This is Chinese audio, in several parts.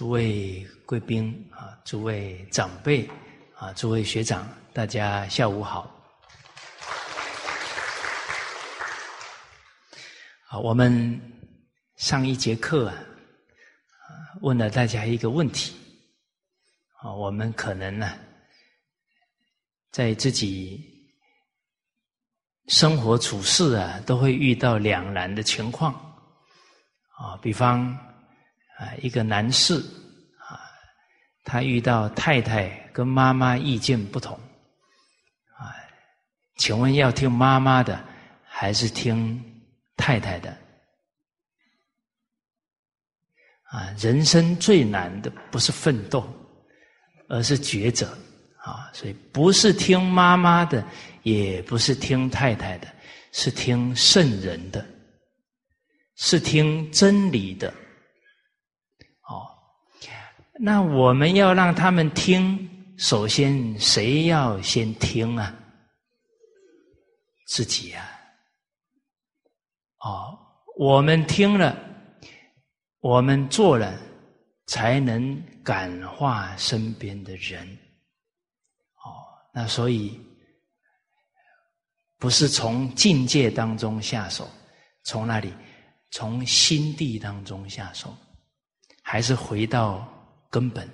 诸位贵宾啊，诸位长辈啊，诸位学长，大家下午好。好，我们上一节课啊，问了大家一个问题啊，我们可能呢，在自己生活处事啊，都会遇到两难的情况啊，比方。啊，一个男士啊，他遇到太太跟妈妈意见不同啊，请问要听妈妈的还是听太太的？啊，人生最难的不是奋斗，而是抉择啊，所以不是听妈妈的，也不是听太太的，是听圣人的，是听真理的。那我们要让他们听，首先谁要先听啊？自己呀。哦，我们听了，我们做了，才能感化身边的人。哦，那所以不是从境界当中下手，从哪里？从心地当中下手，还是回到？根本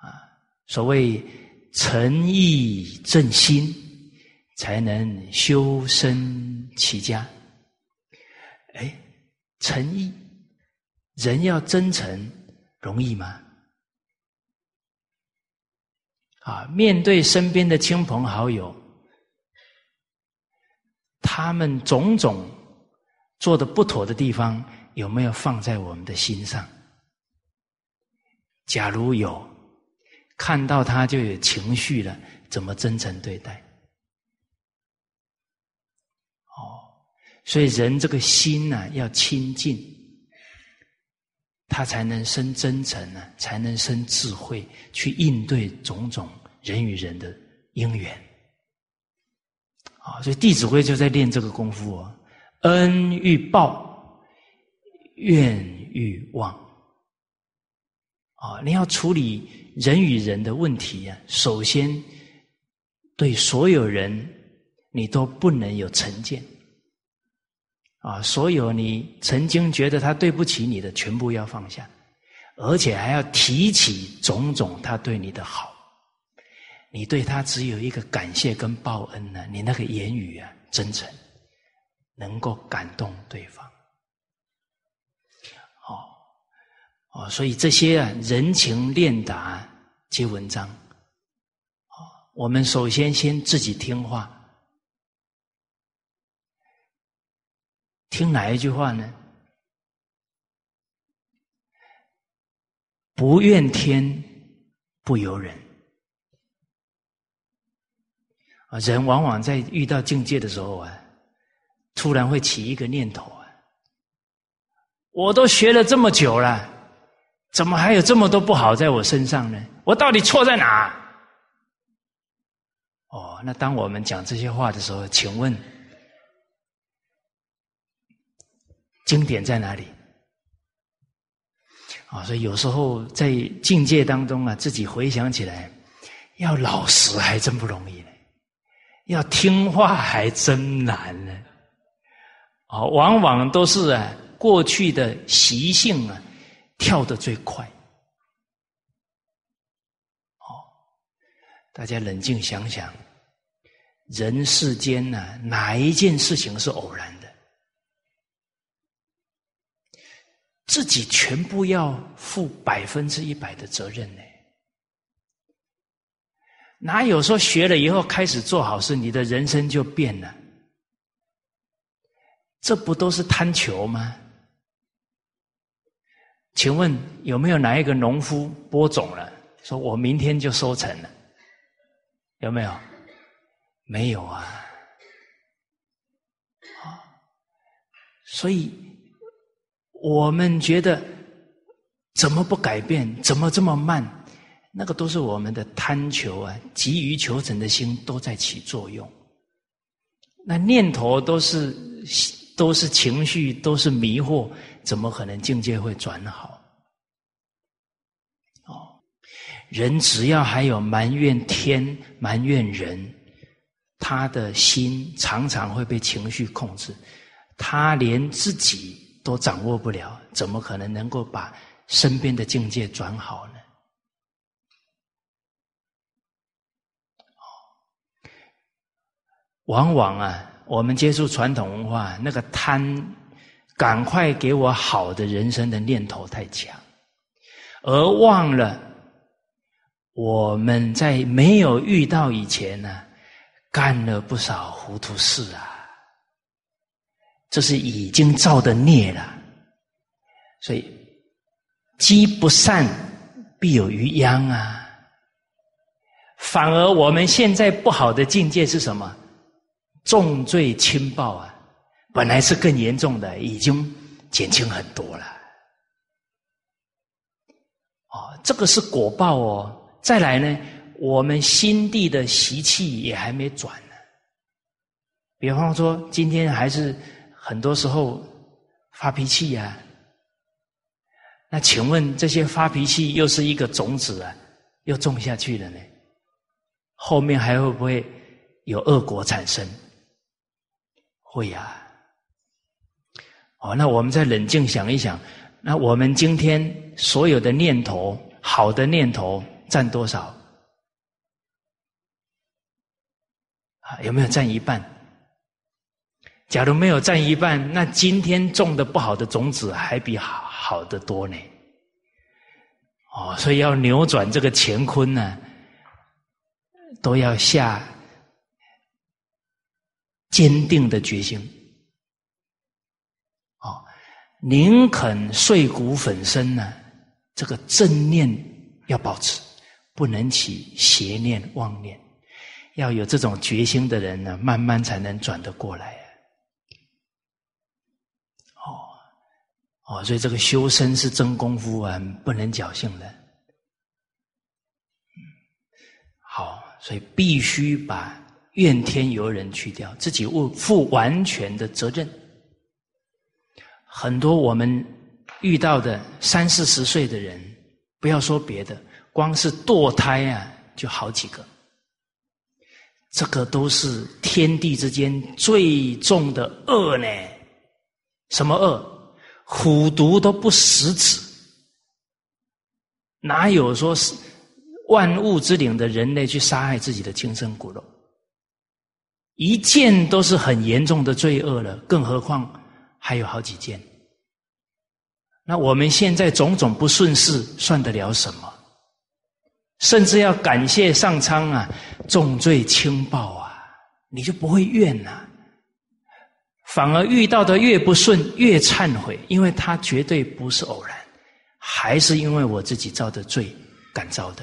啊，所谓诚意正心，才能修身齐家。哎，诚意，人要真诚，容易吗？啊，面对身边的亲朋好友，他们种种做的不妥的地方，有没有放在我们的心上？假如有看到他就有情绪了，怎么真诚对待？哦，所以人这个心呢，要清净，他才能生真诚呢，才能生智慧，去应对种种人与人的因缘。啊，所以《弟子规》就在练这个功夫哦，恩欲报，怨欲忘。啊，你要处理人与人的问题呀，首先对所有人你都不能有成见啊，所有你曾经觉得他对不起你的，全部要放下，而且还要提起种种他对你的好，你对他只有一个感谢跟报恩呢，你那个言语啊，真诚，能够感动对方。哦，所以这些啊，人情练达皆文章。我们首先先自己听话，听哪一句话呢？不怨天，不由人。啊，人往往在遇到境界的时候啊，突然会起一个念头啊，我都学了这么久了。怎么还有这么多不好在我身上呢？我到底错在哪？哦，那当我们讲这些话的时候，请问经典在哪里？啊，所以有时候在境界当中啊，自己回想起来，要老实还真不容易呢，要听话还真难呢。哦，往往都是啊，过去的习性啊。跳得最快，哦，大家冷静想想，人世间呢，哪一件事情是偶然的？自己全部要负百分之一百的责任呢？哪有说学了以后开始做好事，你的人生就变了？这不都是贪求吗？请问有没有哪一个农夫播种了，说我明天就收成了？有没有？没有啊！啊，所以我们觉得怎么不改变？怎么这么慢？那个都是我们的贪求啊，急于求成的心都在起作用。那念头都是都是情绪，都是迷惑。怎么可能境界会转好？哦人只要还有埋怨天、埋怨人，他的心常常会被情绪控制，他连自己都掌握不了，怎么可能能够把身边的境界转好呢？哦往往啊，我们接触传统文化，那个贪，赶快给我好的人生的念头太强，而忘了我们在没有遇到以前呢，干了不少糊涂事啊。这是已经造的孽了，所以积不善必有余殃啊。反而我们现在不好的境界是什么？重罪轻报啊，本来是更严重的，已经减轻很多了。哦，这个是果报哦。再来呢，我们心地的习气也还没转呢。比方说，今天还是很多时候发脾气呀。那请问，这些发脾气又是一个种子啊，又种下去了呢？后面还会不会有恶果产生？会呀，哦，那我们再冷静想一想，那我们今天所有的念头，好的念头占多少？啊，有没有占一半？假如没有占一半，那今天种的不好的种子还比好好的多呢。哦，所以要扭转这个乾坤呢，都要下。坚定的决心，宁肯碎骨粉身呢？这个正念要保持，不能起邪念妄念。要有这种决心的人呢，慢慢才能转得过来。哦，哦，所以这个修身是真功夫啊，不能侥幸的。好，所以必须把。怨天尤人去掉，自己负负完全的责任。很多我们遇到的三四十岁的人，不要说别的，光是堕胎啊，就好几个。这个都是天地之间最重的恶呢。什么恶？虎毒都不食子，哪有说是万物之灵的人类去杀害自己的亲生骨肉？一件都是很严重的罪恶了，更何况还有好几件。那我们现在种种不顺事，算得了什么？甚至要感谢上苍啊，重罪轻报啊，你就不会怨呐。反而遇到的越不顺，越忏悔，因为他绝对不是偶然，还是因为我自己造的罪感召的。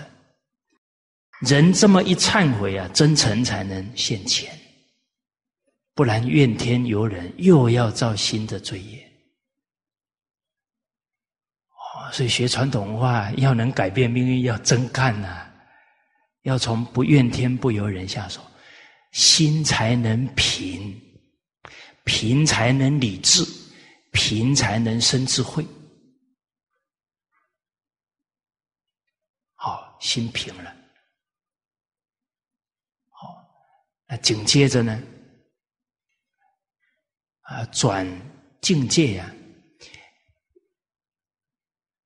人这么一忏悔啊，真诚才能现前。不然怨天尤人，又要造新的罪业。哦，所以学传统文化要能改变命运，要真干呐！要从不怨天不尤人下手，心才能平，平才能理智，平才能生智慧。好，心平了。好，那紧接着呢？啊，转境界呀！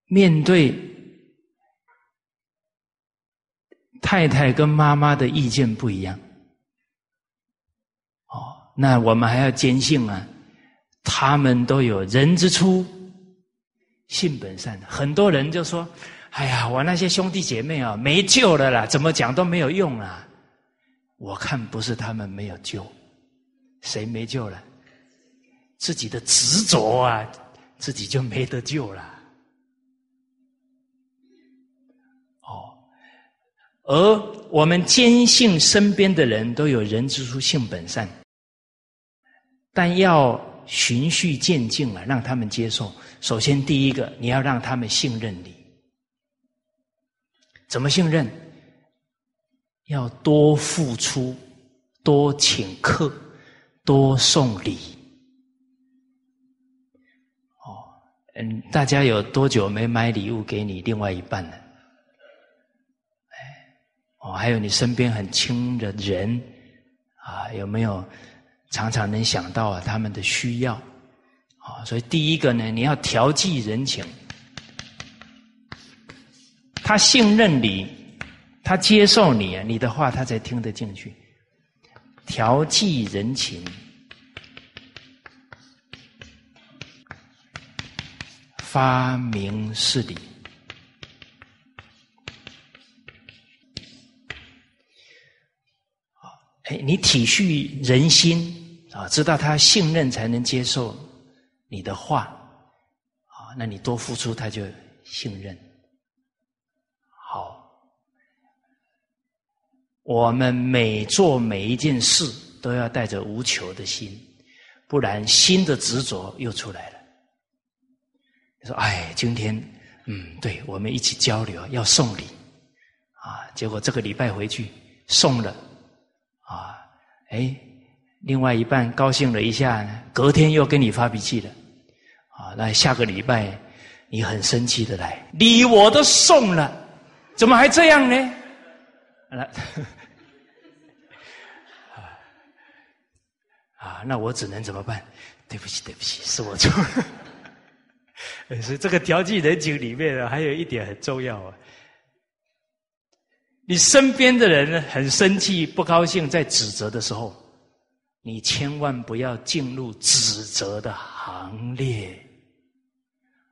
面对太太跟妈妈的意见不一样，哦，那我们还要坚信啊，他们都有人之初，性本善。很多人就说：“哎呀，我那些兄弟姐妹啊，没救了啦，怎么讲都没有用啦。”我看不是他们没有救，谁没救了？自己的执着啊，自己就没得救了。哦，而我们坚信身边的人都有人之初性本善，但要循序渐进啊，让他们接受。首先，第一个，你要让他们信任你。怎么信任？要多付出，多请客，多送礼。嗯，大家有多久没买礼物给你另外一半了？哦，还有你身边很亲的人啊，有没有常常能想到啊他们的需要？啊，所以第一个呢，你要调剂人情，他信任你，他接受你，你的话他才听得进去。调剂人情，发明事理。哎，你体恤人心啊，知道他信任才能接受你的话啊，那你多付出他就信任。好，我们每做每一件事都要带着无求的心，不然心的执着又出来了。你说，哎，今天嗯，对我们一起交流要送礼啊，结果这个礼拜回去送了。啊，哎，另外一半高兴了一下，隔天又跟你发脾气了，啊，那下个礼拜你很生气的来，礼我都送了，怎么还这样呢？来，啊，那我只能怎么办？对不起，对不起，是我错了。所以这个调剂人情里面呢，还有一点很重要啊。你身边的人很生气、不高兴，在指责的时候，你千万不要进入指责的行列。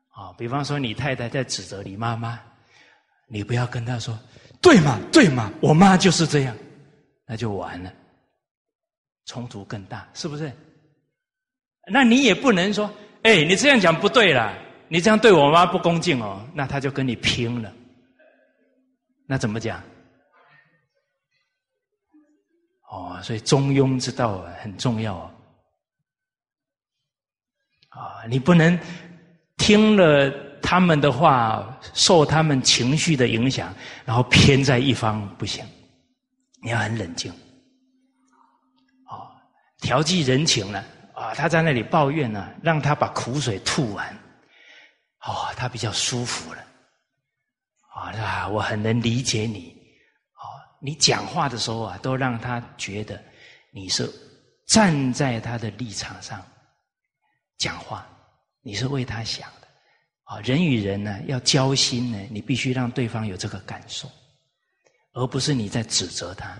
啊，比方说你太太在指责你妈妈，你不要跟她说“对嘛，对嘛，我妈就是这样”，那就完了，冲突更大，是不是？那你也不能说“哎，你这样讲不对了，你这样对我妈不恭敬哦”，那他就跟你拼了。那怎么讲？哦，所以中庸之道很重要啊！啊，你不能听了他们的话，受他们情绪的影响，然后偏在一方不行。你要很冷静，哦，调剂人情了！啊他在那里抱怨呢，让他把苦水吐完，哦，他比较舒服了。啊，我很能理解你。你讲话的时候啊，都让他觉得你是站在他的立场上讲话，你是为他想的啊。人与人呢，要交心呢，你必须让对方有这个感受，而不是你在指责他。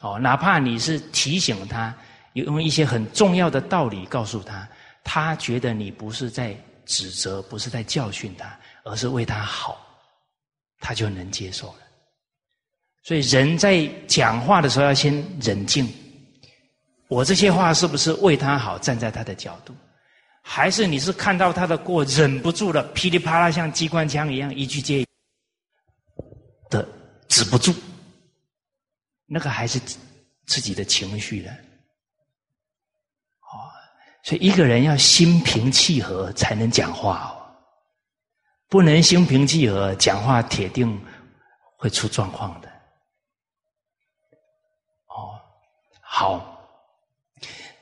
哦，哪怕你是提醒他，有用一些很重要的道理告诉他，他觉得你不是在指责，不是在教训他，而是为他好，他就能接受了。所以人在讲话的时候要先冷静，我这些话是不是为他好？站在他的角度，还是你是看到他的过，忍不住了，噼里啪啦像机关枪一样一句接的止不住，那个还是自己的情绪了。所以一个人要心平气和才能讲话哦，不能心平气和讲话，铁定会出状况的。哦好，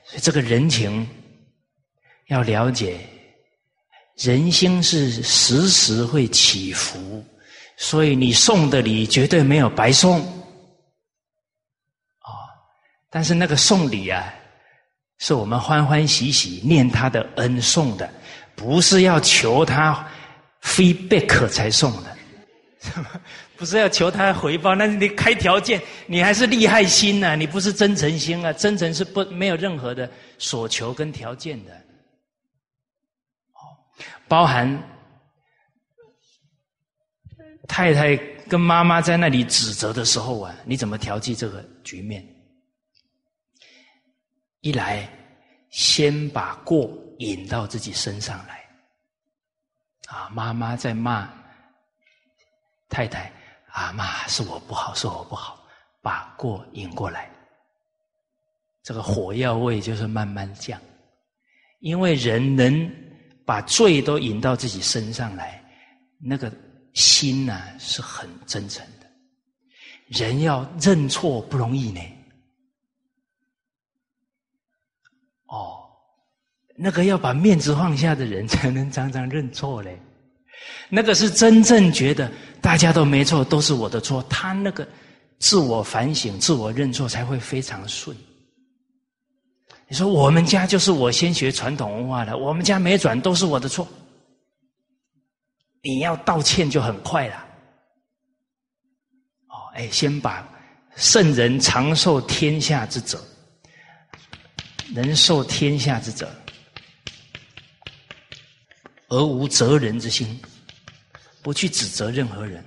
所以这个人情要了解，人心是时时会起伏，所以你送的礼绝对没有白送，啊！但是那个送礼啊，是我们欢欢喜喜念他的恩送的，不是要求他 feedback 才送的。不是要求他回报，那是你开条件，你还是利害心呐？你不是真诚心啊？真诚是不没有任何的所求跟条件的。哦，包含太太跟妈妈在那里指责的时候啊，你怎么调剂这个局面？一来，先把过引到自己身上来。啊，妈妈在骂太太。啊妈，是我不好，是我不好，把过引过来，这个火药味就是慢慢降，因为人能把罪都引到自己身上来，那个心呢是很真诚的。人要认错不容易呢，哦，那个要把面子放下的人 才能常常认错嘞，那个是真正觉得。大家都没错，都是我的错。他那个自我反省、自我认错才会非常顺。你说我们家就是我先学传统文化的，我们家没转都是我的错。你要道歉就很快了。哦，哎，先把圣人长寿天下之责，能受天下之责，而无责人之心。不去指责任何人，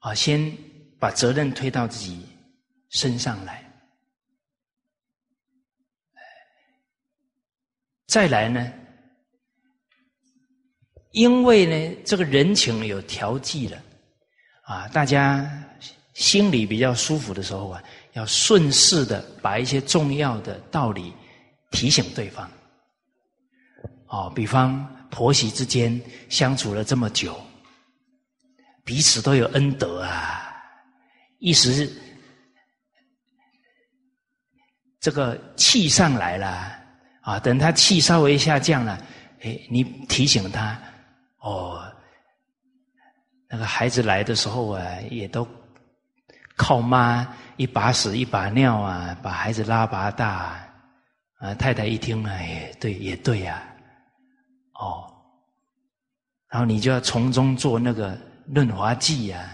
啊，先把责任推到自己身上来，再来呢？因为呢，这个人情有调剂了，啊，大家心里比较舒服的时候啊，要顺势的把一些重要的道理。提醒对方，哦，比方婆媳之间相处了这么久，彼此都有恩德啊，一时这个气上来了啊，等他气稍微下降了，哎，你提醒他，哦，那个孩子来的时候啊，也都靠妈一把屎一把尿啊，把孩子拉拔大。啊，太太一听，哎，对，也对呀，哦，然后你就要从中做那个润滑剂呀，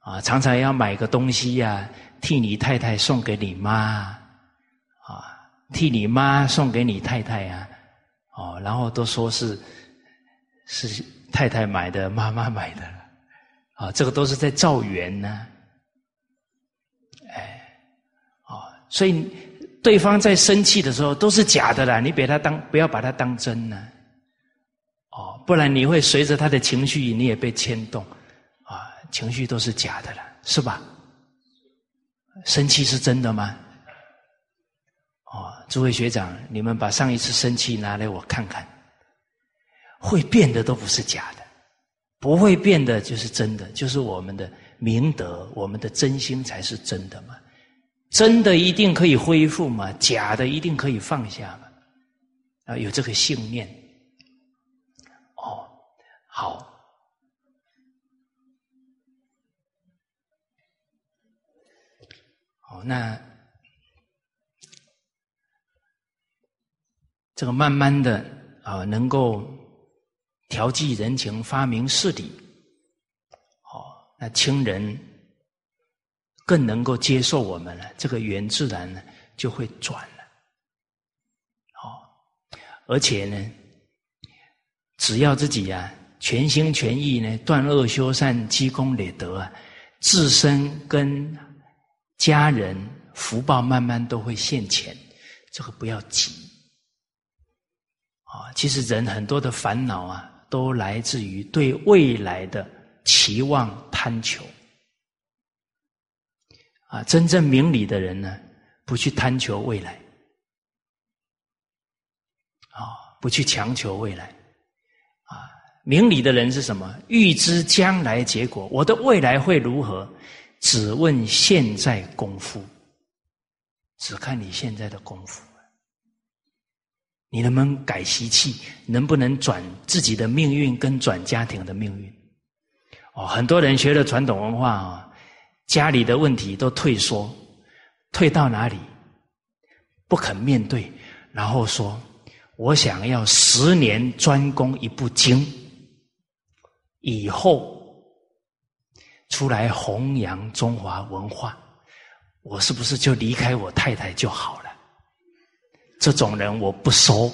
啊，常常要买个东西呀，替你太太送给你妈，啊，替你妈送给你太太呀，哦，然后都说是是太太买的，妈妈买的，啊，这个都是在造缘呢，哎，哦，所以。对方在生气的时候都是假的啦，你别他当不要把他当真呢，哦，不然你会随着他的情绪，你也被牵动，啊，情绪都是假的了，是吧？生气是真的吗？哦，诸位学长，你们把上一次生气拿来我看看，会变的都不是假的，不会变的就是真的，就是我们的明德，我们的真心才是真的嘛。真的一定可以恢复吗？假的一定可以放下吗？啊，有这个信念。哦，好，好，那这个慢慢的啊，能够调剂人情，发明事理。哦，那亲人。更能够接受我们了，这个缘自然呢就会转了。好，而且呢，只要自己呀全心全意呢断恶修善、积功累德啊，自身跟家人福报慢慢都会现前。这个不要急啊！其实人很多的烦恼啊，都来自于对未来的期望贪求。啊，真正明理的人呢，不去贪求未来，啊，不去强求未来，啊，明理的人是什么？预知将来结果，我的未来会如何？只问现在功夫，只看你现在的功夫，你能不能改习气？能不能转自己的命运跟转家庭的命运？哦，很多人学了传统文化啊。家里的问题都退缩，退到哪里？不肯面对，然后说：“我想要十年专攻一部经，以后出来弘扬中华文化，我是不是就离开我太太就好了？”这种人我不收，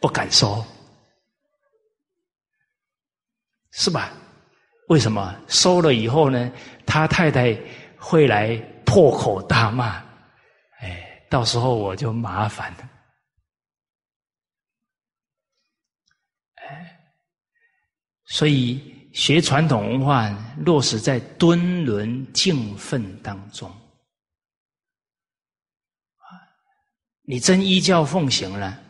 不敢收，是吧？为什么收了以后呢？他太太会来破口大骂，哎，到时候我就麻烦了。哎，所以学传统文化，落实在敦伦敬奋当中。啊，你真依教奉行了，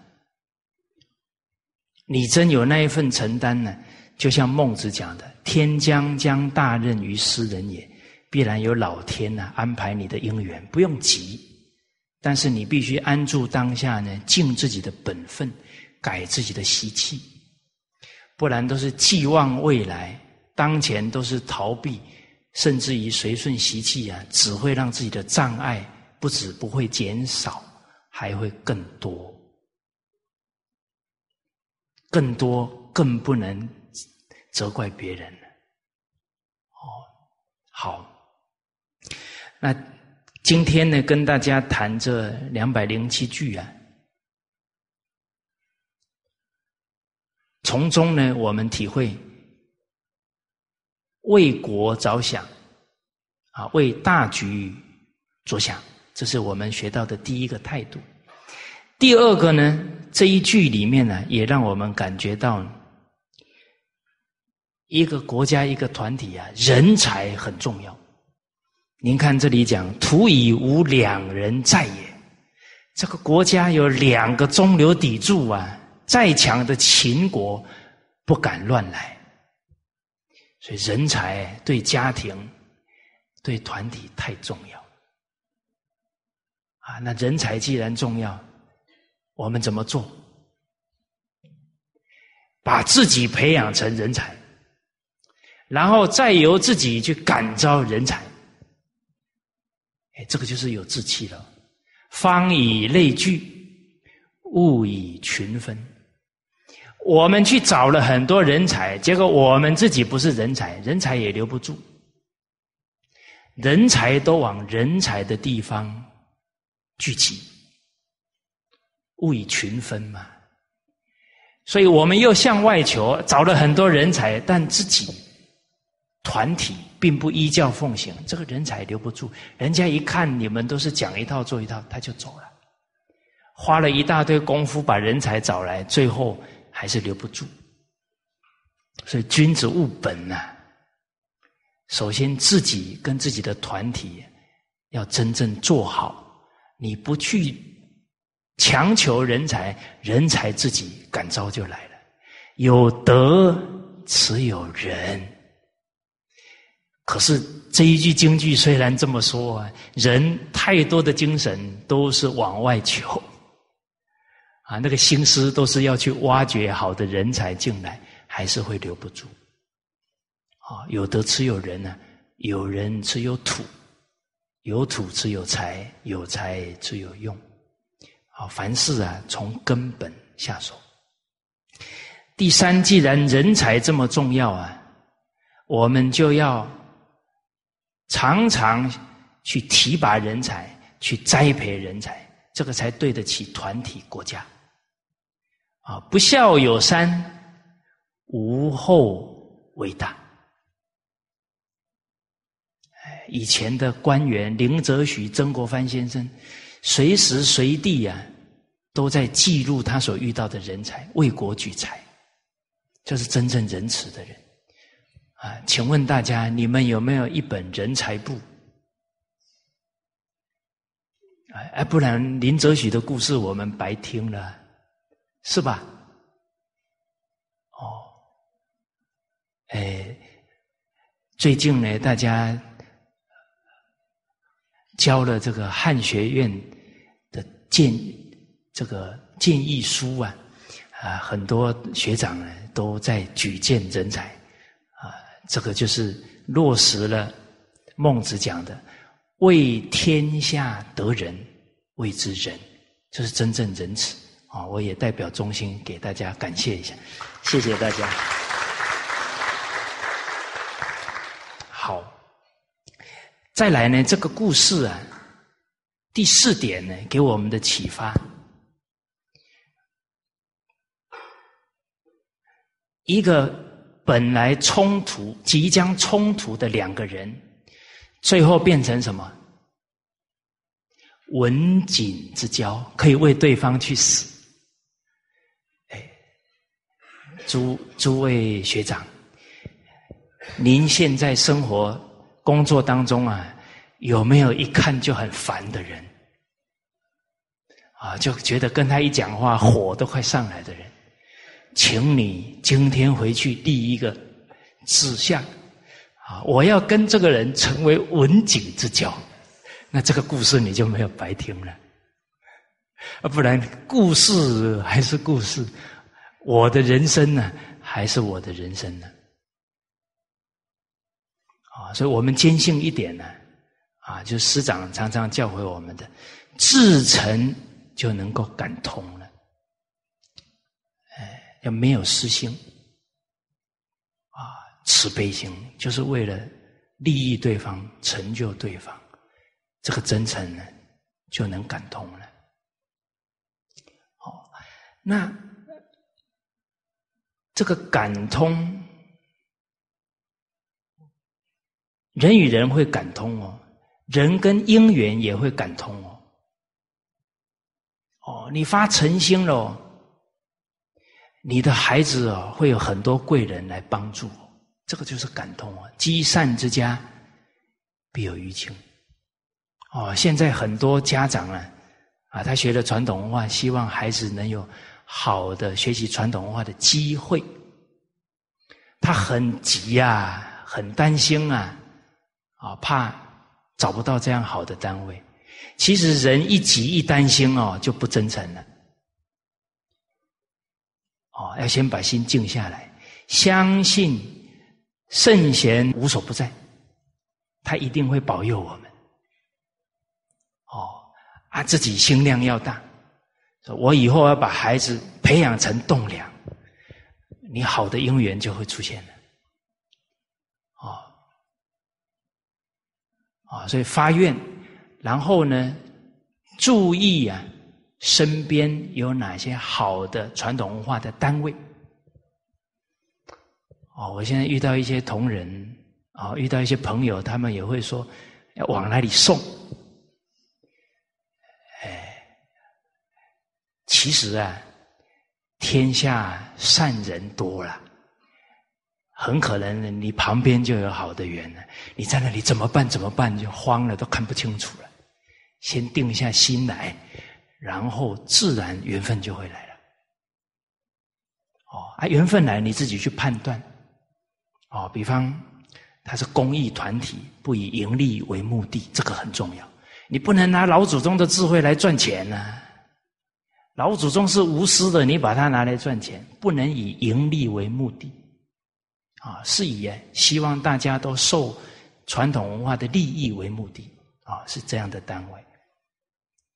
你真有那一份承担呢？就像孟子讲的：“天将将大任于斯人也，必然有老天呐安排你的姻缘，不用急。但是你必须安住当下呢，尽自己的本分，改自己的习气，不然都是寄望未来，当前都是逃避，甚至于随顺习气啊，只会让自己的障碍不止不会减少，还会更多，更多更不能责怪别人了。哦，好，那。今天呢，跟大家谈这两百零七句啊，从中呢，我们体会为国着想啊，为大局着想，这是我们学到的第一个态度。第二个呢，这一句里面呢，也让我们感觉到一个国家、一个团体啊，人才很重要。您看这里讲“土以无两人在也”，这个国家有两个中流砥柱啊，再强的秦国不敢乱来。所以人才对家庭、对团体太重要啊！那人才既然重要，我们怎么做？把自己培养成人才，然后再由自己去感召人才。哎，这个就是有志气了。方以类聚，物以群分。我们去找了很多人才，结果我们自己不是人才，人才也留不住。人才都往人才的地方聚集，物以群分嘛。所以我们又向外求，找了很多人才，但自己团体。并不依教奉行，这个人才留不住。人家一看你们都是讲一套做一套，他就走了。花了一大堆功夫把人才找来，最后还是留不住。所以君子务本呐，首先自己跟自己的团体要真正做好。你不去强求人才，人才自己感召就来了。有德持有人。可是这一句京剧虽然这么说啊，人太多的精神都是往外求，啊，那个心思都是要去挖掘好的人才进来，还是会留不住。啊，有德持有人呢，有人持有土，有土持有财，有财持有用。啊，凡事啊，从根本下手。第三，既然人才这么重要啊，我们就要。常常去提拔人才，去栽培人才，这个才对得起团体国家。啊，不孝有三，无后为大。以前的官员林则徐、曾国藩先生，随时随地啊，都在记录他所遇到的人才，为国举才，这是真正仁慈的人。啊，请问大家，你们有没有一本人才簿？哎，不然林则徐的故事我们白听了，是吧？哦，哎，最近呢，大家交了这个汉学院的建这个建议书啊，啊，很多学长呢都在举荐人才。这个就是落实了孟子讲的“为天下得人，谓之仁”，这是真正仁慈啊！我也代表中心给大家感谢一下，谢谢大家。好，再来呢，这个故事啊，第四点呢，给我们的启发，一个。本来冲突、即将冲突的两个人，最后变成什么？文景之交，可以为对方去死。哎，诸诸位学长，您现在生活、工作当中啊，有没有一看就很烦的人？啊，就觉得跟他一讲话，火都快上来的人？请你今天回去立一个志向啊！我要跟这个人成为文景之交，那这个故事你就没有白听了啊！不然故事还是故事我的人生呢，还是我的人生呢？啊，所以我们坚信一点呢，啊，就师长常常教诲我们的，至诚就能够感通。要没有私心，啊，慈悲心，就是为了利益对方、成就对方，这个真诚呢，就能感通了。好，那。这个感通，人与人会感通哦，人跟因缘也会感通哦。哦，你发诚心了，你的孩子哦会有很多贵人来帮助，这个就是感动啊。积善之家，必有余庆。哦，现在很多家长啊，啊，他学了传统文化，希望孩子能有。好的学习传统文化的机会，他很急呀，很担心啊，啊，怕找不到这样好的单位。其实人一急一担心哦，就不真诚了。哦，要先把心静下来，相信圣贤无所不在，他一定会保佑我们。哦，啊，自己心量要大。我以后要把孩子培养成栋梁，你好的姻缘就会出现了。哦，啊，所以发愿，然后呢，注意啊，身边有哪些好的传统文化的单位。哦，我现在遇到一些同仁，啊，遇到一些朋友，他们也会说要往哪里送。哎其实啊，天下善人多了，很可能你旁边就有好的缘呢。你在那里怎么办？怎么办？就慌了，都看不清楚了。先定下心来，然后自然缘分就会来了。哦，啊，缘分来，你自己去判断。哦，比方他是公益团体，不以盈利为目的，这个很重要。你不能拿老祖宗的智慧来赚钱呢。老祖宗是无私的，你把它拿来赚钱，不能以盈利为目的，啊，是以希望大家都受传统文化的利益为目的，啊，是这样的单位。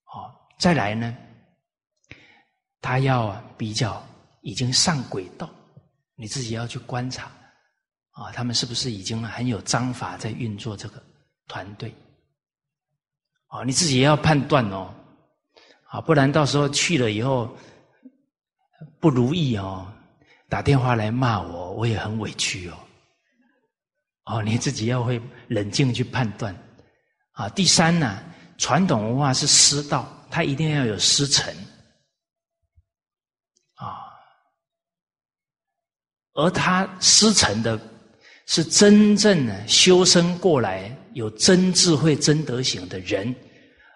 好，再来呢，他要比较已经上轨道，你自己要去观察，啊，他们是不是已经很有章法在运作这个团队，啊，你自己要判断哦。啊，不然到时候去了以后不如意哦，打电话来骂我，我也很委屈哦。哦，你自己要会冷静去判断。啊，第三呢，传统文化是师道，他一定要有师承。啊，而他师承的是真正的修身过来有真智慧、真德行的人，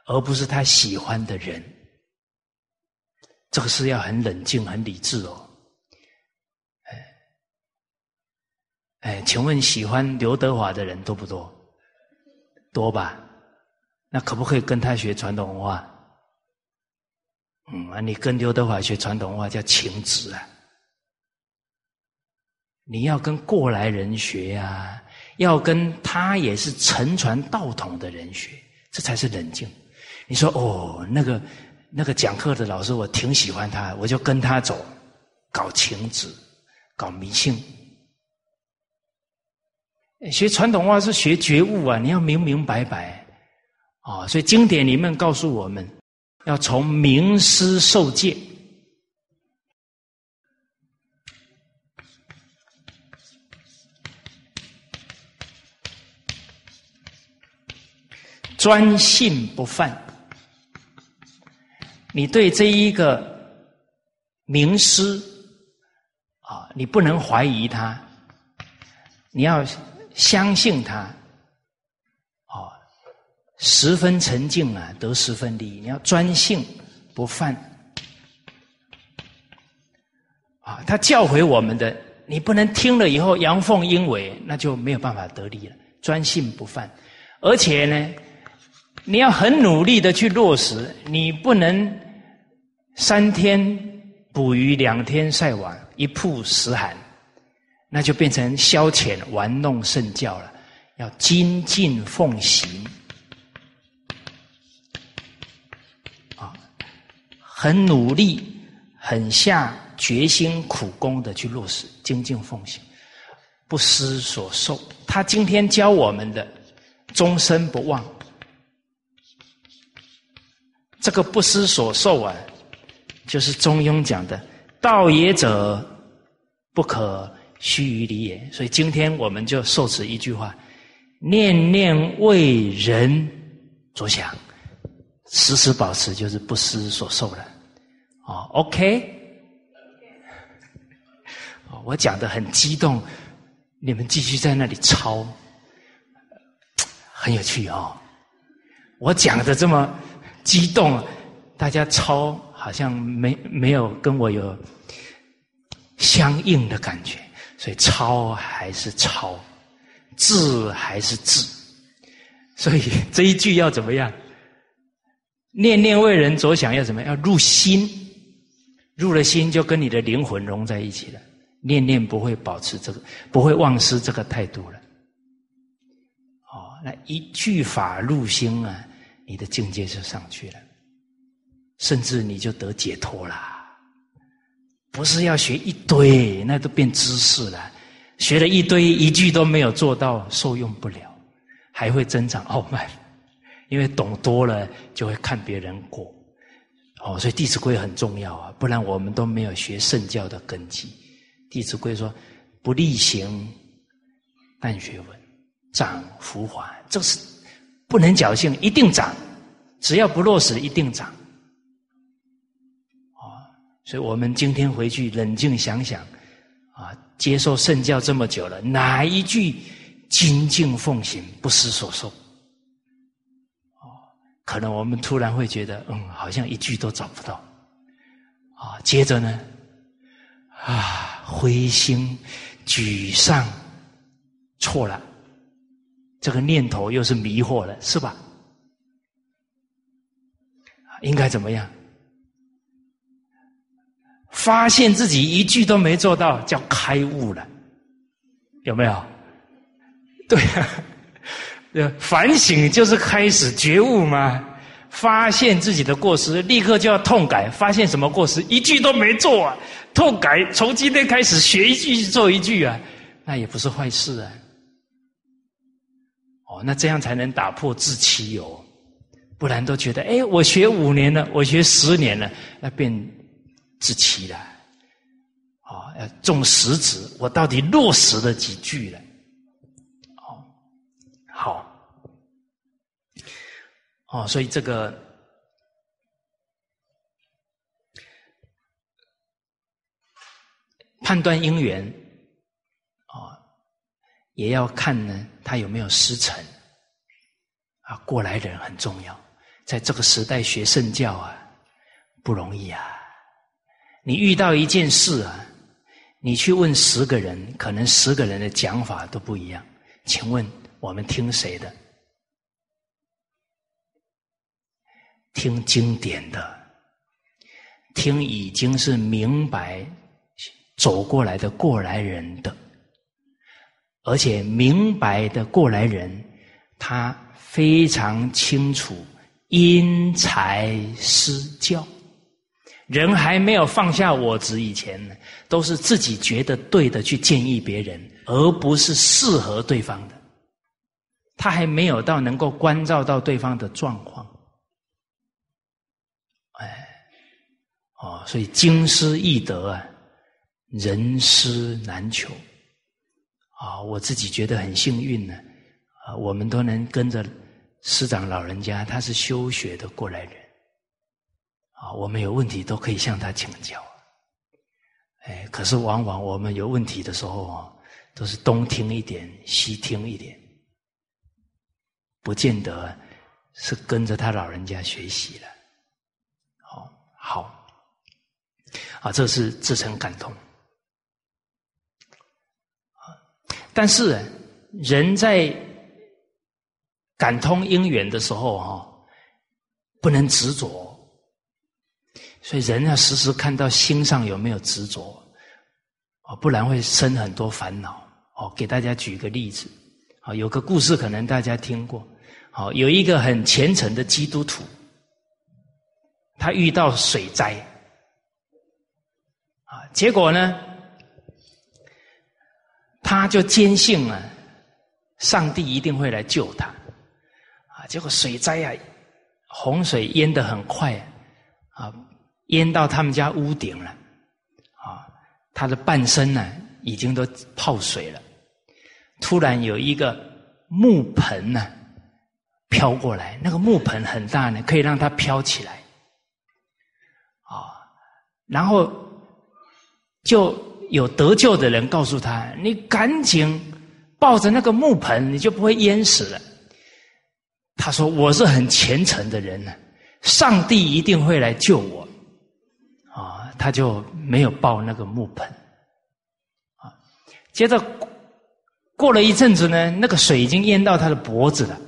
而不是他喜欢的人。这个是要很冷静、很理智哦。哎，哎，请问喜欢刘德华的人多不多？多吧？那可不可以跟他学传统文化？嗯，啊，你跟刘德华学传统文化叫情执啊。你要跟过来人学呀，要跟他也是承传道统的人学，这才是冷静。你说哦，那个。那个讲课的老师，我挺喜欢他，我就跟他走，搞情子，搞迷信。学传统文化是学觉悟啊，你要明明白白啊，所以经典里面告诉我们，要从名师受戒，专信不犯。你对这一个名师啊，你不能怀疑他，你要相信他，十分沉静啊，得十分利益。你要专信不犯啊，他教诲我们的，你不能听了以后阳奉阴违，那就没有办法得利了。专信不犯，而且呢。你要很努力的去落实，你不能三天捕鱼两天晒网，一曝十寒，那就变成消遣玩弄圣教了。要精进奉行很努力、很下决心、苦功的去落实精进奉行，不失所受。他今天教我们的，终身不忘。这个不失所受啊，就是中庸讲的“道也者，不可虚于理也”。所以今天我们就受此一句话。念念为人着想，时时保持就是不失所受了。哦，OK，我讲的很激动，你们继续在那里抄，很有趣哦。我讲的这么激动，大家抄好像没没有跟我有相应的感觉，所以抄还是抄。字还是字，所以这一句要怎么样？念念为人着想，要怎么？要入心，入了心就跟你的灵魂融在一起了。念念不会保持这个，不会忘失这个态度了。哦，那一句法入心啊，你的境界就上去了，甚至你就得解脱了。不是要学一堆，那都变知识了。学了一堆，一句都没有做到，受用不了，还会增长傲慢。因为懂多了，就会看别人过。哦，所以《弟子规》很重要啊，不然我们都没有学圣教的根基。《弟子规》说：“不力行，但学文，长福华。”这是不能侥幸，一定长。只要不落实，一定长。哦，所以我们今天回去冷静想想。啊接受圣教这么久了，哪一句精进奉行不失所受？可能我们突然会觉得，嗯，好像一句都找不到。啊，接着呢，啊，灰心、沮丧，错了，这个念头又是迷惑了，是吧？应该怎么样？发现自己一句都没做到，叫开悟了，有没有？对啊，呃反省就是开始觉悟嘛？发现自己的过失，立刻就要痛改。发现什么过失？一句都没做啊！痛改，从今天开始学一句做一句啊，那也不是坏事啊。哦，那这样才能打破自欺哦，不然都觉得，哎，我学五年了，我学十年了，那变。自欺了，哦，要重实质，我到底落实了几句了？哦，好，哦，所以这个判断因缘，啊，也要看呢，他有没有师承，啊，过来人很重要，在这个时代学圣教啊，不容易啊。你遇到一件事啊，你去问十个人，可能十个人的讲法都不一样。请问我们听谁的？听经典的，听已经是明白走过来的过来人的，而且明白的过来人，他非常清楚因材施教。人还没有放下我执以前呢，都是自己觉得对的去建议别人，而不是适合对方的。他还没有到能够关照到对方的状况，哦，所以经师易得啊，人师难求。啊，我自己觉得很幸运呢，啊，我们都能跟着师长老人家，他是修学的过来人。啊，我们有问题都可以向他请教，哎，可是往往我们有问题的时候啊，都是东听一点，西听一点，不见得是跟着他老人家学习了。好，好，啊，这是自成感通。但是人在感通因缘的时候，哈，不能执着。所以人要时时看到心上有没有执着，哦，不然会生很多烦恼。哦，给大家举个例子，好，有个故事可能大家听过，好，有一个很虔诚的基督徒，他遇到水灾，啊，结果呢，他就坚信了，上帝一定会来救他，啊，结果水灾啊，洪水淹得很快，啊。淹到他们家屋顶了，啊，他的半身呢已经都泡水了。突然有一个木盆呢飘过来，那个木盆很大呢，可以让它飘起来，啊，然后就有得救的人告诉他：“你赶紧抱着那个木盆，你就不会淹死了。”他说：“我是很虔诚的人呢，上帝一定会来救我。”啊他就没有抱那个木盆，啊，接着过了一阵子呢，那个水已经淹到他的脖子了。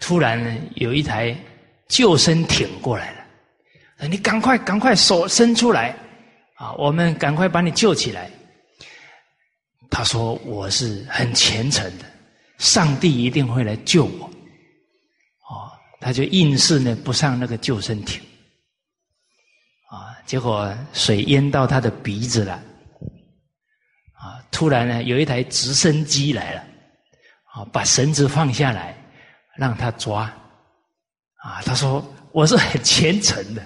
突然呢，有一台救生艇过来了，你赶快赶快手伸出来，啊，我们赶快把你救起来。他说：“我是很虔诚的，上帝一定会来救我。”哦，他就硬是呢不上那个救生艇。啊结果水淹到他的鼻子了，啊！突然呢，有一台直升机来了，啊，把绳子放下来，让他抓，啊！他说：“我是很虔诚的，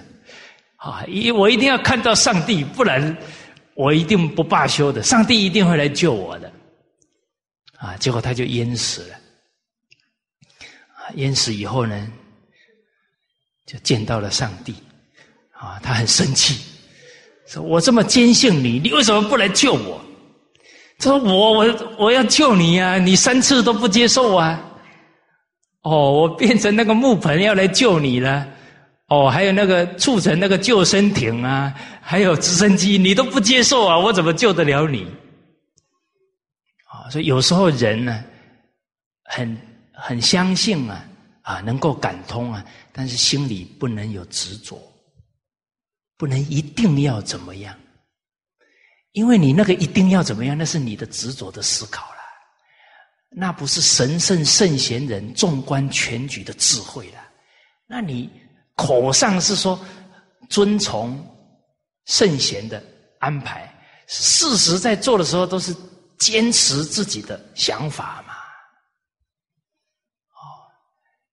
啊，一我一定要看到上帝，不然我一定不罢休的，上帝一定会来救我的。”啊！结果他就淹死了，淹死以后呢，就见到了上帝。啊，他很生气，说：“我这么坚信你，你为什么不来救我？”他说：“我我我要救你呀，你三次都不接受啊！哦，我变成那个木盆要来救你了，哦，还有那个促成那个救生艇啊，还有直升机，你都不接受啊，我怎么救得了你？”啊，所以有时候人呢，很很相信啊，啊，能够感通啊，但是心里不能有执着。不能一定要怎么样，因为你那个一定要怎么样，那是你的执着的思考了，那不是神圣圣贤人纵观全局的智慧了。那你口上是说遵从圣贤的安排，事实在做的时候都是坚持自己的想法嘛？哦，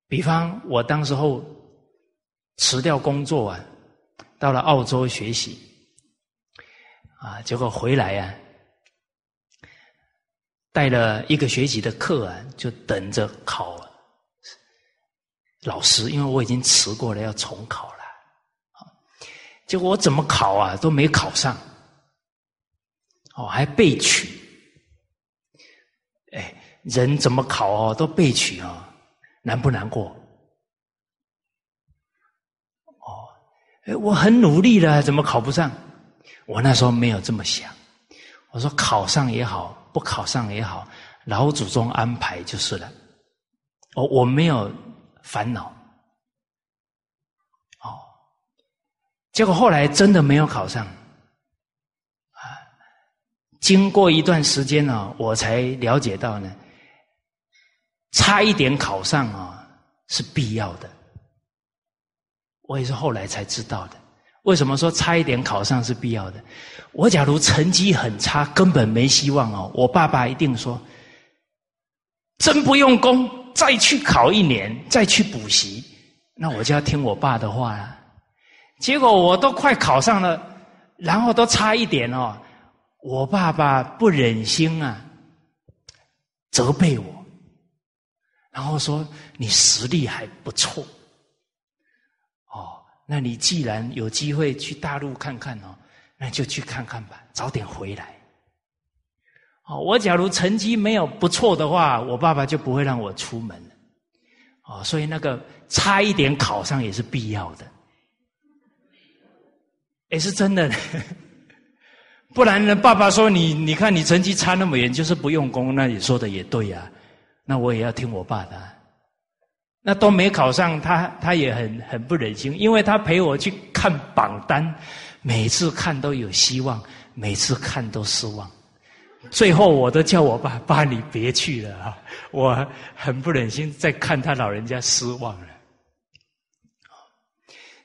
比方我当时候辞掉工作啊。到了澳洲学习，啊，结果回来呀，带了一个学期的课啊，就等着考老师，因为我已经辞过了，要重考了。结果我怎么考啊，都没考上，哦，还被取。哎，人怎么考哦，都被取啊，难不难过？哦，哎我很努力了，怎么考不上？我那时候没有这么想。我说考上也好，不考上也好，老祖宗安排就是了。哦我没有烦恼。哦，结果后来真的没有考上。啊，经过一段时间呢，我才了解到呢，差一点考上啊是必要的。我也是后来才知道的。为什么说差一点考上是必要的？我假如成绩很差，根本没希望哦。我爸爸一定说：“真不用功，再去考一年，再去补习。”那我就要听我爸的话了。结果我都快考上了，然后都差一点哦。我爸爸不忍心啊，责备我，然后说：“你实力还不错。”哦那你既然有机会去大陆看看哦，那就去看看吧，早点回来。哦，我假如成绩没有不错的话，我爸爸就不会让我出门了。哦，所以那个差一点考上也是必要的，也是真的。不然呢，爸爸说你，你看你成绩差那么远，就是不用功，那你说的也对呀。那我也要听我爸的。那都没考上，他他也很很不忍心，因为他陪我去看榜单，每次看都有希望，每次看都失望。最后我都叫我爸爸，你别去了啊！我很不忍心再看他老人家失望了。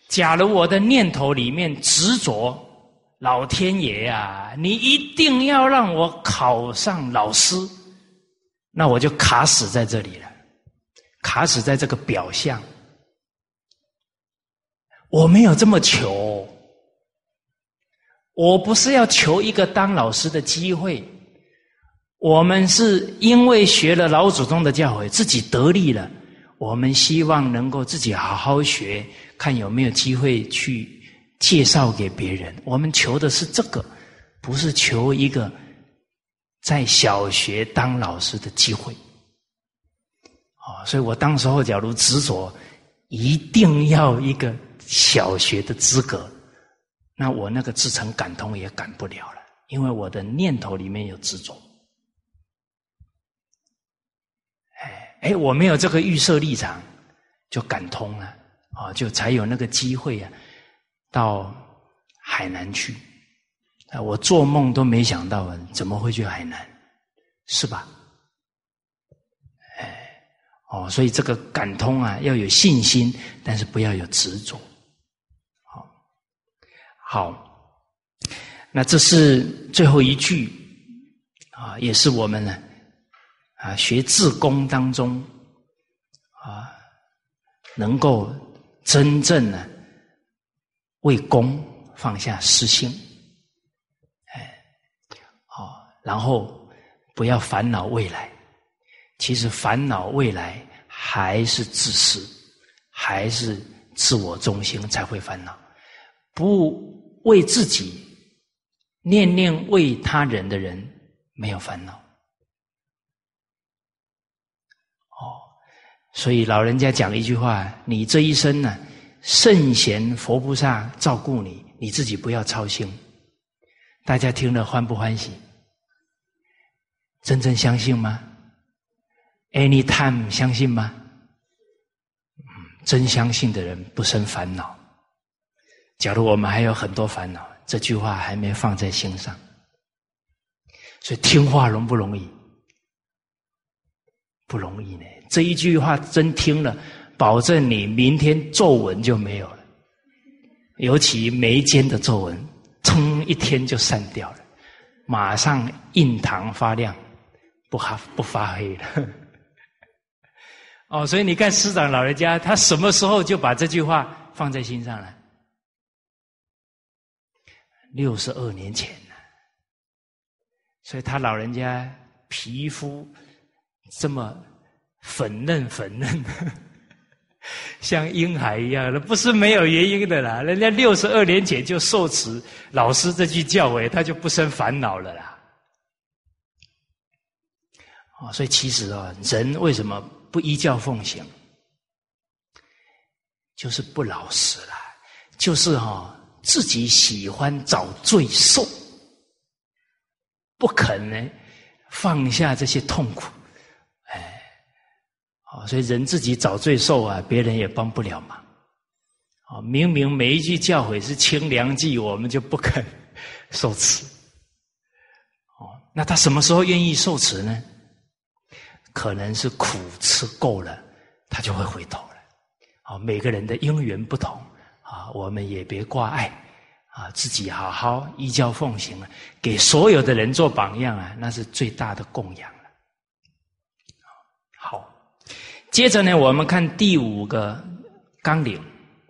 假如我的念头里面执着，老天爷呀，你一定要让我考上老师，那我就卡死在这里了，卡死在这个表象。我没有这么求，我不是要求一个当老师的机会。我们是因为学了老祖宗的教诲，自己得力了。我们希望能够自己好好学，看有没有机会去介绍给别人。我们求的是这个，不是求一个在小学当老师的机会。啊，所以我当时候假如执着一定要一个小学的资格，那我那个自成感通也感不了了，因为我的念头里面有执着。哎，我没有这个预设立场，就感通了啊，就才有那个机会啊，到海南去啊！我做梦都没想到啊，怎么会去海南？是吧？哎，哦，所以这个感通啊，要有信心，但是不要有执着。好，好，那这是最后一句啊，也是我们呢。啊，学自宫当中，啊，能够真正的为公放下私心，哎，好，然后不要烦恼未来。其实烦恼未来还是自私，还是自我中心才会烦恼。不为自己念念为他人的人，没有烦恼。所以老人家讲一句话：你这一生呢，圣贤佛菩萨照顾你，你自己不要操心。大家听了欢不欢喜？真正相信吗？Anytime 相信吗？嗯，真相信的人不生烦恼。假如我们还有很多烦恼，这句话还没放在心上。所以听话容不容易？不容易呢。这一句话真听了，保证你明天皱纹就没有了，尤其眉间的皱纹，噌一天就散掉了，马上印堂发亮，不发不发黑了。哦，所以你看师长老人家，他什么时候就把这句话放在心上了？六十二年前呢，所以他老人家皮肤这么。粉嫩粉嫩，像婴孩一样的，不是没有原因的啦。人家六十二年前就受持老师这句教诲，他就不生烦恼了啦。啊，所以其实啊，人为什么不依教奉行？就是不老实了，就是哈自己喜欢找罪受，不肯呢放下这些痛苦。啊，所以人自己找罪受啊，别人也帮不了忙。啊，明明每一句教诲是清凉剂，我们就不肯受持。哦，那他什么时候愿意受持呢？可能是苦吃够了，他就会回头了。啊，每个人的因缘不同，啊，我们也别挂碍，啊，自己好好依教奉行了，给所有的人做榜样啊，那是最大的供养。接着呢，我们看第五个纲领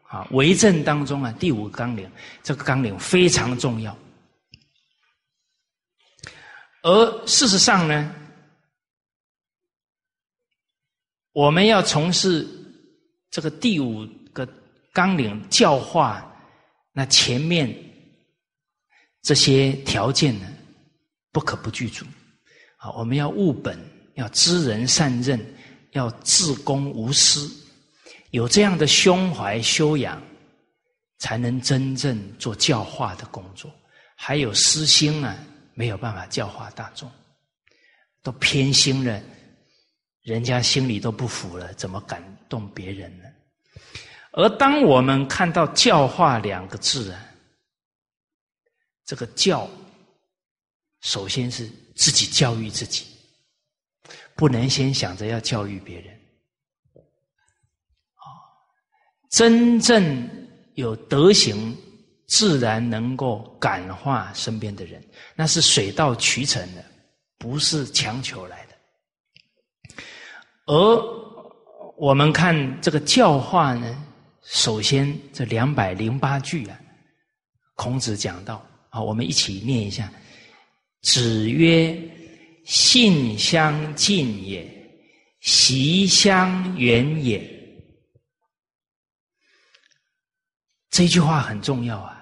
啊，为政当中啊，第五个纲领，这个纲领非常重要。而事实上呢，我们要从事这个第五个纲领教化，那前面这些条件呢，不可不具足。好，我们要务本，要知人善任。要自公无私，有这样的胸怀修养，才能真正做教化的工作。还有私心啊，没有办法教化大众，都偏心了，人家心里都不服了，怎么感动别人呢。而当我们看到教化两个字啊，这个教，首先是自己教育自己，不能先想着要教育别人。啊，真正有德行，自然能够感化身边的人，那是水到渠成的，不是强求来的。而我们看这个教化呢，首先这两百零八句啊，孔子讲到啊，我们一起念一下：子曰：“性相近也，习相远也。”这句话很重要啊。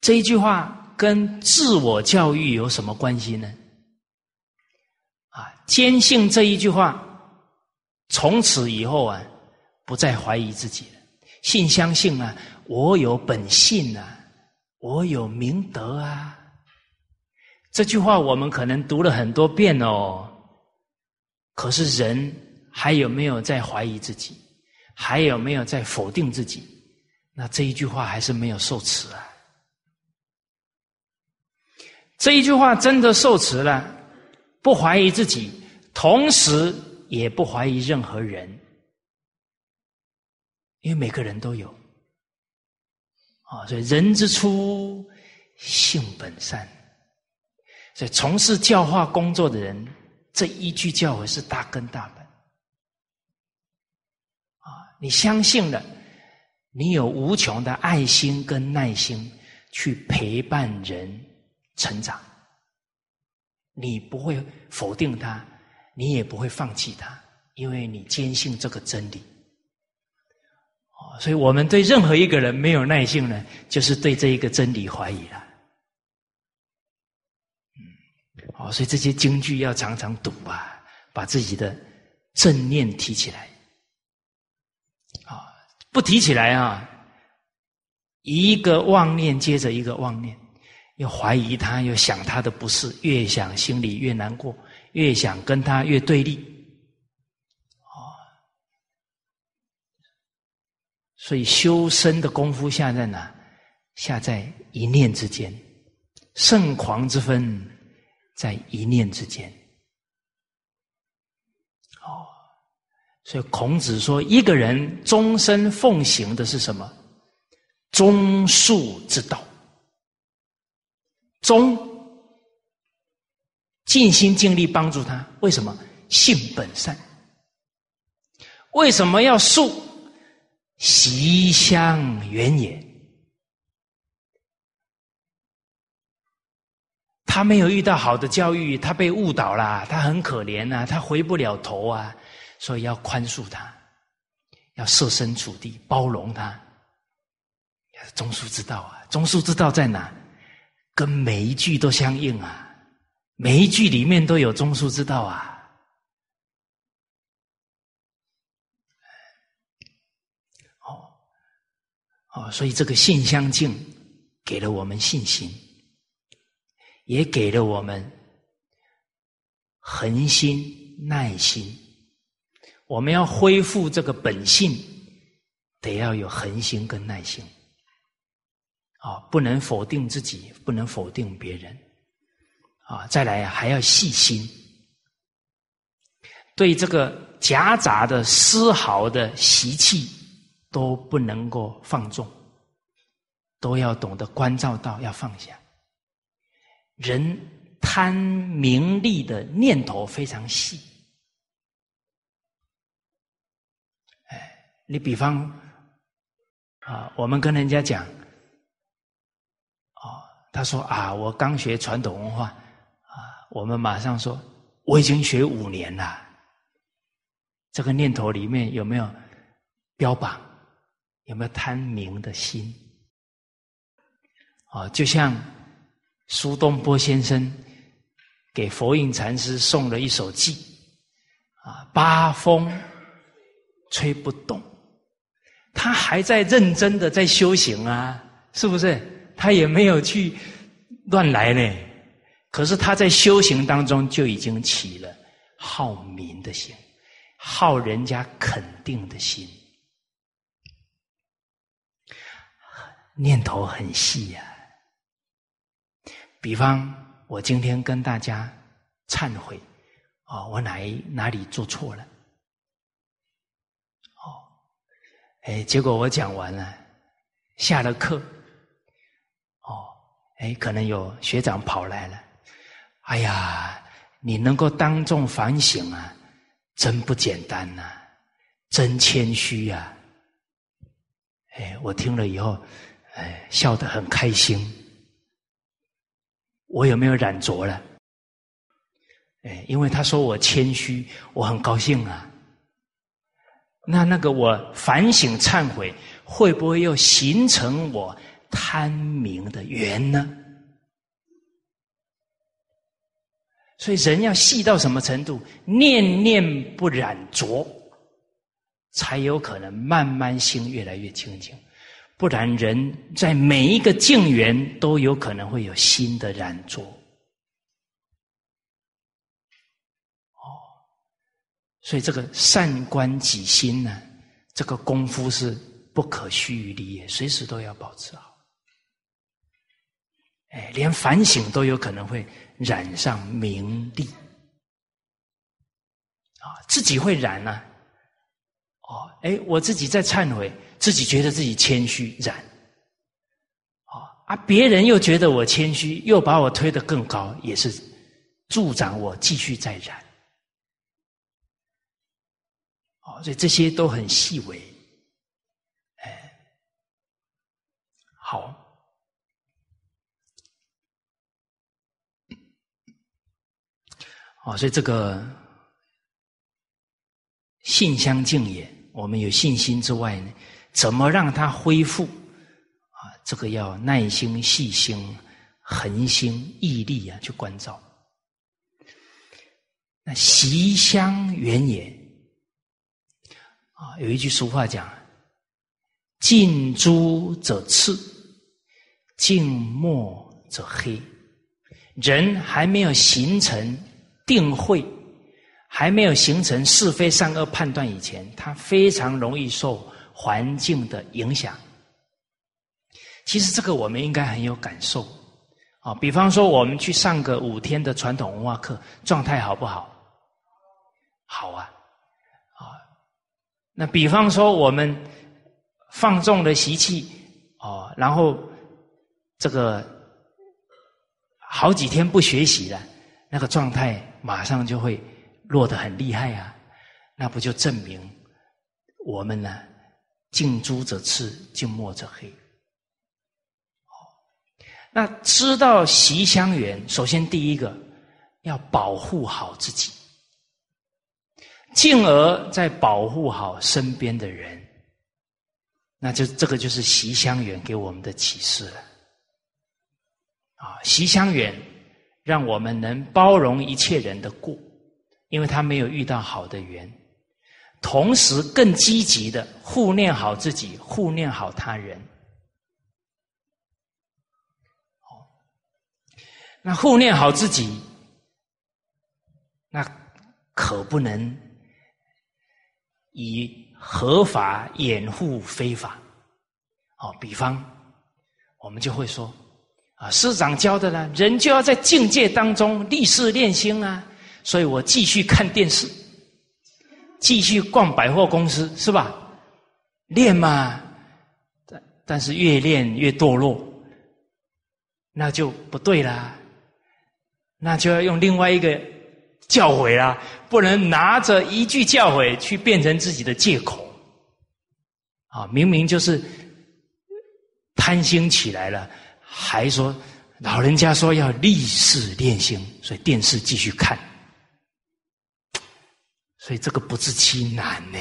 这句话跟自我教育有什么关系呢？啊，坚信这一句话，从此以后啊，不再怀疑自己了。信相信啊，我有本性啊，我有明德啊。这句话我们可能读了很多遍哦，可是人还有没有在怀疑自己？还有没有在否定自己？那这一句话还是没有受持啊。这一句话真的受持了。不怀疑自己，同时也不怀疑任何人，因为每个人都有啊。所以人之初，性本善。所以从事教化工作的人，这一句教诲是大根大本啊。你相信了，你有无穷的爱心跟耐心去陪伴人成长。你不会否定他，你也不会放弃他，因为你坚信这个真理。哦，所以我们对任何一个人没有耐性呢，就是对这一个真理怀疑了。嗯，哦，所以这些京剧要常常读啊，把自己的正念提起来。啊，不提起来啊，一个妄念接着一个妄念。又怀疑他，又想他的不是，越想心里越难过，越想跟他越对立，哦，所以修身的功夫下在哪？下在一念之间，圣狂之分在一念之间。哦，所以孔子说，一个人终身奉行的是什么？忠恕之道。忠，尽心尽力帮助他。为什么？性本善。为什么要恕？习相远也。他没有遇到好的教育，他被误导了，他很可怜啊，他回不了头啊，所以要宽恕他，要设身处地包容他。忠恕之道啊，中恕之道在哪？跟每一句都相应啊，每一句里面都有中枢之道啊。哦，哦，所以这个信相近，给了我们信心，也给了我们恒心、耐心。我们要恢复这个本性，得要有恒心跟耐心。啊，不能否定自己，不能否定别人，啊，再来还要细心，对这个夹杂的丝毫的习气都不能够放纵，都要懂得关照到，要放下。人贪名利的念头非常细，哎，你比方啊，我们跟人家讲。哦他说：“啊，我刚学传统文化，啊，我们马上说，我已经学五年了。这个念头里面有没有标榜？有没有贪名的心？啊，就像苏东坡先生给佛印禅师送了一首偈，啊，八风吹不动，他还在认真的在修行啊，是不是？”他也没有去乱来呢，可是他在修行当中就已经起了好民的心，好人家肯定的心，念头很细呀。比方，我今天跟大家忏悔，哦，我哪一哪里做错了？哦，哎，结果我讲完了，下了课，哦，哎，可能有学长跑来了，哎呀，你能够当众反省啊，真不简单呐，真谦虚呀！哎，我听了以后，哎，笑得很开心。我有没有染浊了？哎，因为他说我谦虚，我很高兴啊。那那个我反省忏悔，会不会又形成我贪名的缘呢？所以人要细到什么程度，念念不染浊，才有可能慢慢心越来越清净。不然，人在每一个境缘都有可能会有新的染着。哦，所以这个善观己心呢，这个功夫是不可须臾离也，随时都要保持好。哎，连反省都有可能会染上名利啊，自己会染呢。哦，哎，我自己在忏悔。自己觉得自己谦虚，然，哦啊，别人又觉得我谦虚，又把我推得更高，也是助长我继续再染。哦，所以这些都很细微，哎，好，哦，所以这个性相近也，我们有信心之外呢。怎么让它恢复？啊，这个要耐心、细心、恒心、毅力啊，去关照。那习香远也啊，有一句俗话讲：“近朱者赤，近墨者黑。”人还没有形成定慧，还没有形成是非善恶判断以前，他非常容易受。环境的影响，其实这个我们应该很有感受啊。比方说，我们去上个五天的传统文化课，状态好不好？好啊，啊。那比方说，我们放纵了习气哦，然后这个好几天不学习了，那个状态马上就会落得很厉害啊。那不就证明我们呢？近朱者赤，近墨者黑。哦，那知道习相远，首先第一个要保护好自己，进而再保护好身边的人。那就这个就是习相远给我们的启示了。啊，习相远让我们能包容一切人的过，因为他没有遇到好的缘。同时，更积极的护念好自己，护念好他人。哦，那护念好自己，那可不能以合法掩护非法。哦，比方我们就会说，啊，师长教的呢，人就要在境界当中立誓练心啊，所以我继续看电视。继续逛百货公司是吧？练嘛，但但是越练越堕落，那就不对啦。那就要用另外一个教诲啦，不能拿着一句教诲去变成自己的借口。啊，明明就是贪心起来了，还说老人家说要立誓练心，所以电视继续看。所以这个不自欺难呢，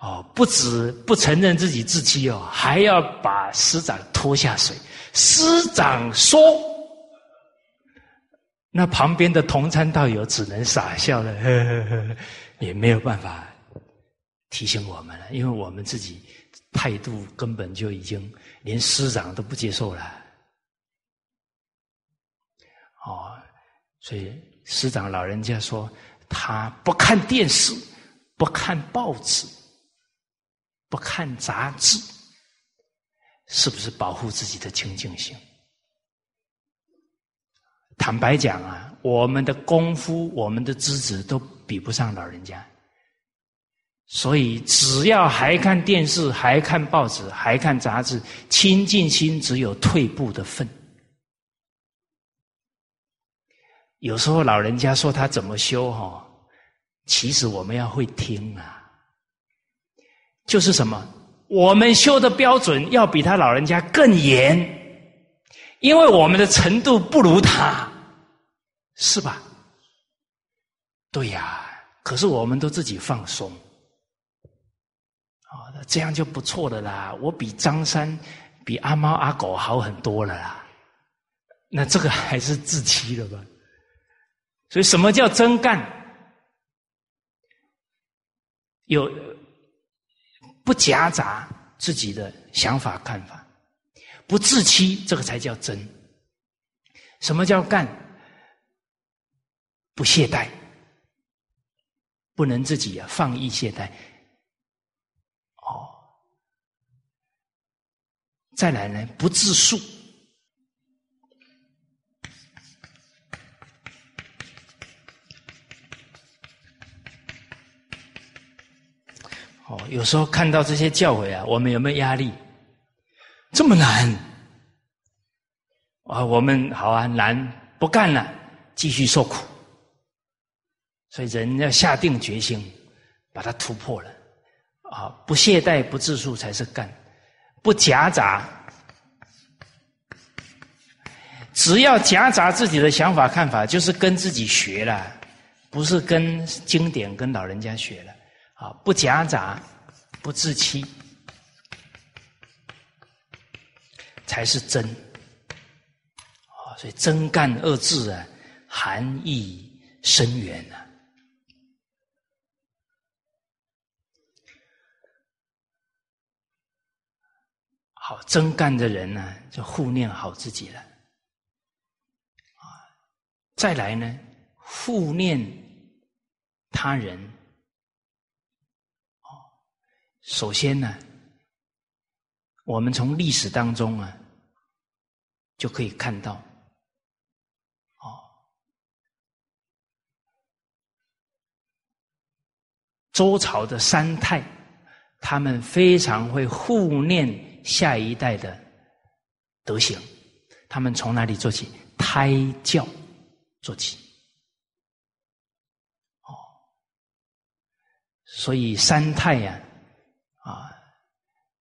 哦，不止不承认自己自欺哦，还要把师长拖下水。师长说，那旁边的同参道友只能傻笑了，呵呵呵，也没有办法提醒我们了，因为我们自己态度根本就已经连师长都不接受了。哦，所以师长老人家说。他不看电视，不看报纸，不看杂志，是不是保护自己的清净心？坦白讲啊，我们的功夫、我们的资质都比不上老人家。所以，只要还看电视、还看报纸、还看杂志，清净心只有退步的份。有时候老人家说他怎么修哈，其实我们要会听啊。就是什么，我们修的标准要比他老人家更严，因为我们的程度不如他，是吧？对呀，可是我们都自己放松。哦，这样就不错的啦。我比张三、比阿猫阿狗好很多了啦。那这个还是自欺了吧？所以，什么叫真干？有不夹杂自己的想法看法，不自欺，这个才叫真。什么叫干？不懈怠，不能自己啊放逸懈怠。哦再来呢，不自述。哦，有时候看到这些教诲啊，我们有没有压力？这么难啊！我们好啊，难不干了，继续受苦。所以人要下定决心，把它突破了啊！不懈怠，不自述，才是干。不夹杂，只要夹杂自己的想法看法，就是跟自己学了，不是跟经典、跟老人家学了。啊，不夹杂，不自欺，才是真。啊，所以“真干”二字啊，含义深远啊。好，真干的人呢，就护念好自己了。啊，再来呢，护念他人。首先呢，我们从历史当中啊，就可以看到，哦，周朝的三太，他们非常会护念。下一代的德行，他们从哪里做起？胎教做起。哦，所以三太呀，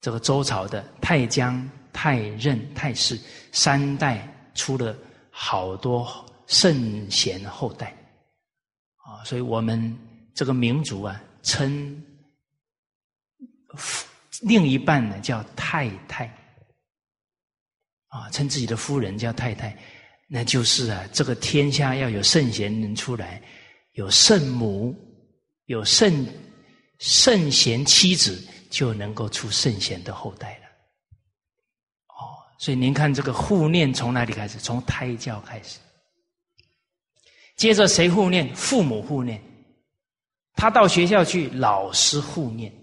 这个周朝的太姜、太任、太师三代出了好多圣贤后代，啊，所以我们这个民族啊，称。另一半呢叫太太，啊，称自己的夫人叫太太，那就是啊，这个天下要有圣贤人出来，有圣母，有圣圣贤妻子，就能够出圣贤的后代了。哦，所以您看这个护念从哪里开始？从胎教开始，接着谁护念？父母护念，他到学校去，老师护念。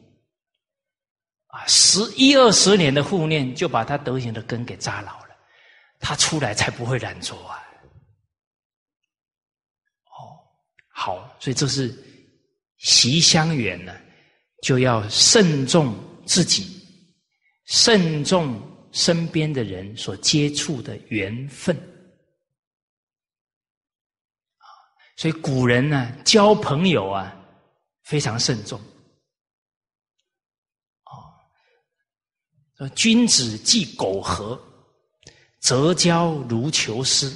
啊，十一二十年的护念，就把他德行的根给扎牢了，他出来才不会染浊啊。哦，好，所以这是习相远呢，就要慎重自己，慎重身边的人所接触的缘分。所以古人呢，交朋友啊，非常慎重。说君子既苟合，则交如求师。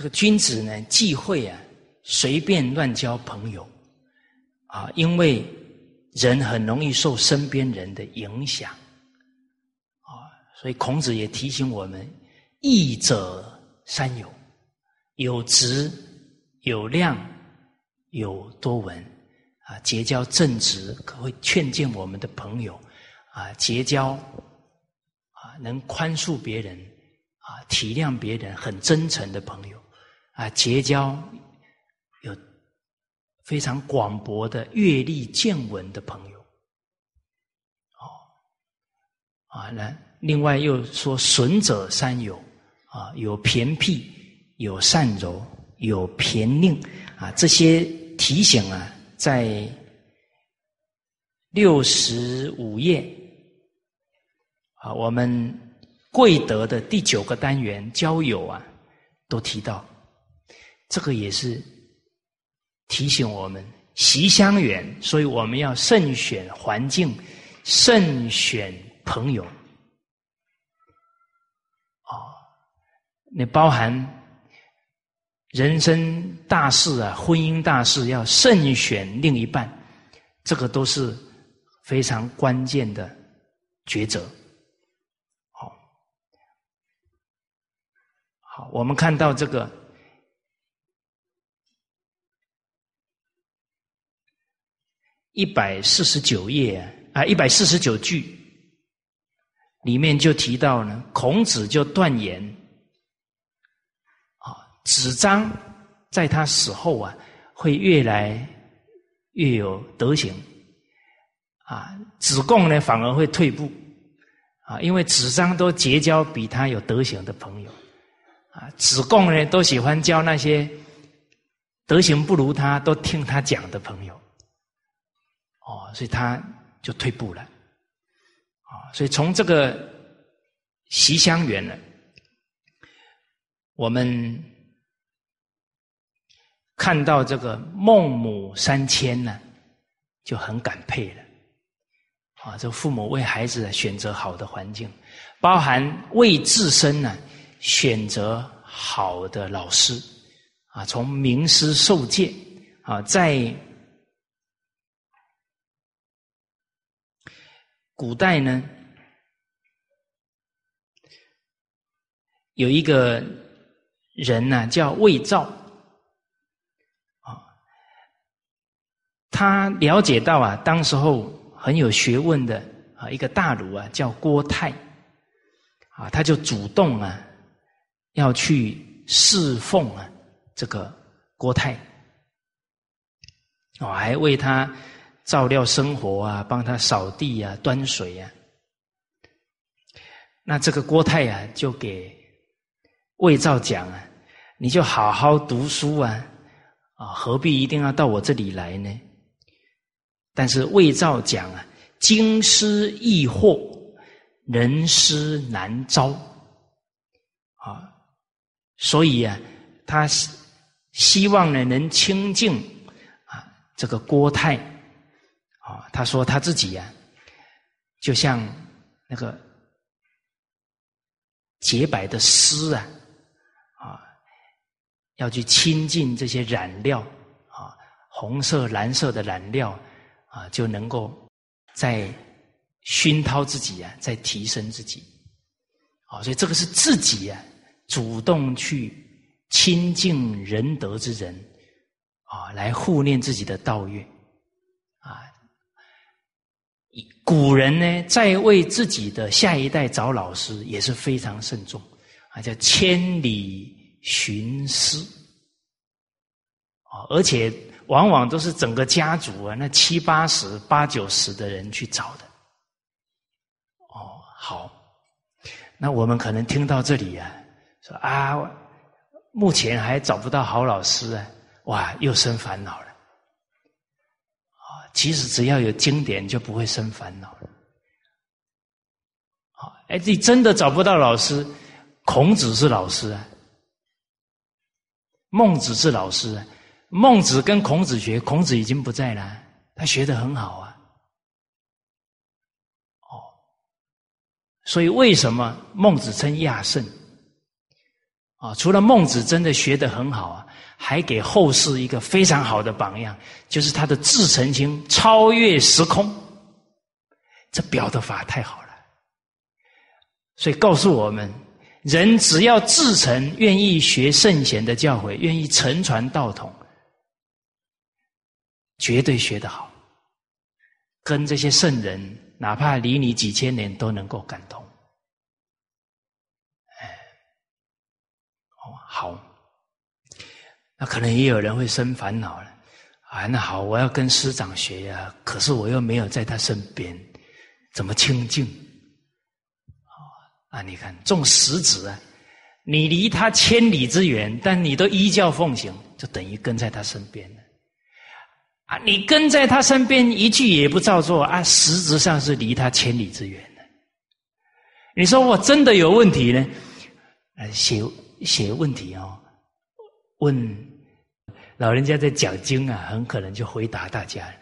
这个君子呢，忌讳啊，随便乱交朋友啊，因为人很容易受身边人的影响。啊所以孔子也提醒我们：义者三友，有直，有量，有多闻。啊，结交正直、可会劝谏我们的朋友，啊，结交啊能宽恕别人、啊体谅别人、很真诚的朋友，啊，结交有非常广博的阅历见闻的朋友，哦，啊，那另外又说损者三有，啊，有偏僻，有善柔，有偏佞，啊，这些提醒啊。在六十五页啊，我们贵德的第九个单元交友啊，都提到这个也是提醒我们习相远，所以我们要慎选环境，慎选朋友。哦，那包含。人生大事啊，婚姻大事要慎选另一半，这个都是非常关键的抉择。好，好，我们看到这个一百四十九页啊，一百四十九句。里面就提到呢，孔子就断言。啊子张在他死后啊，会越来越有德行，啊，子贡呢反而会退步，啊，因为子张都结交比他有德行的朋友，啊，子贡呢都喜欢交那些德行不如他、都听他讲的朋友，哦，所以他就退步了，啊，所以从这个习相远呢，我们。看到这个孟母三迁呢，就很感佩了。啊，这父母为孩子选择好的环境，包含为自身呢选择好的老师，啊，从名师受戒，啊，在古代呢，有一个人呢叫魏照。他了解到啊，当时候很有学问的啊一个大儒啊，叫郭泰，啊，他就主动啊要去侍奉啊这个郭泰，哦，还为他照料生活啊，帮他扫地啊、端水啊。那这个郭泰啊，就给魏照讲啊，你就好好读书啊，啊，何必一定要到我这里来呢？但是魏照讲啊，经师易惑，人师难招，啊，所以啊，他希望呢能清净啊这个郭泰，啊，他说他自己呀，就像那个洁白的丝啊，啊，要去亲近这些染料啊，红色、蓝色的染料。啊，就能够在熏陶自己啊，在提升自己，啊，所以这个是自己啊，主动去亲近仁德之人啊，来护念自己的道业啊。古人呢，在为自己的下一代找老师也是非常慎重啊，叫千里寻师啊，而且。往往都是整个家族啊，那七八十、八九十的人去找的。哦，好，那我们可能听到这里啊，说啊，目前还找不到好老师啊，哇，又生烦恼了。其实只要有经典，就不会生烦恼。好，哎，你真的找不到老师，孔子是老师啊，孟子是老师啊。孟子跟孔子学，孔子已经不在了，他学的很好啊。哦，所以为什么孟子称亚圣？啊，除了孟子真的学的很好啊，还给后世一个非常好的榜样，就是他的自成心超越时空，这表的法太好了。所以告诉我们，人只要自成，愿意学圣贤的教诲，愿意承传道统。绝对学得好，跟这些圣人，哪怕离你几千年，都能够感通。哎，哦，好，那可能也有人会生烦恼了。啊，那好，我要跟师长学呀，可是我又没有在他身边，怎么清净？啊，你看，种食子啊，你离他千里之远，但你都依教奉行，就等于跟在他身边了。啊，你跟在他身边，一句也不照做，啊，实质上是离他千里之远的。你说我真的有问题呢？呃，写写问题哦，问。老人家在讲经啊，很可能就回答大家：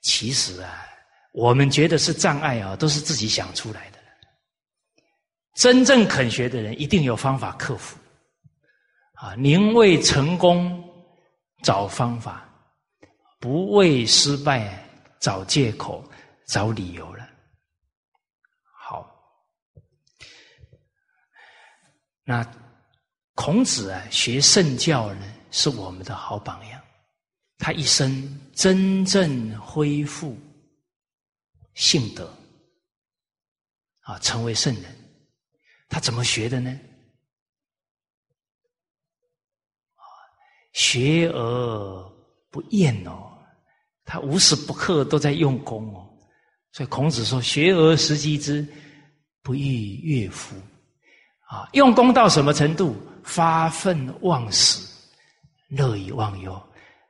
其实啊，我们觉得是障碍啊，都是自己想出来的。真正肯学的人，一定有方法克服。啊，宁为成功找方法，不为失败找借口、找理由了。好，那孔子啊，学圣教呢？是我们的好榜样，他一生真正恢复性德，啊，成为圣人。他怎么学的呢？啊学而不厌哦，他无时不刻都在用功哦。所以孔子说：“学而时习之，不亦乐乎？”啊，用功到什么程度？发愤忘食。乐以忘忧，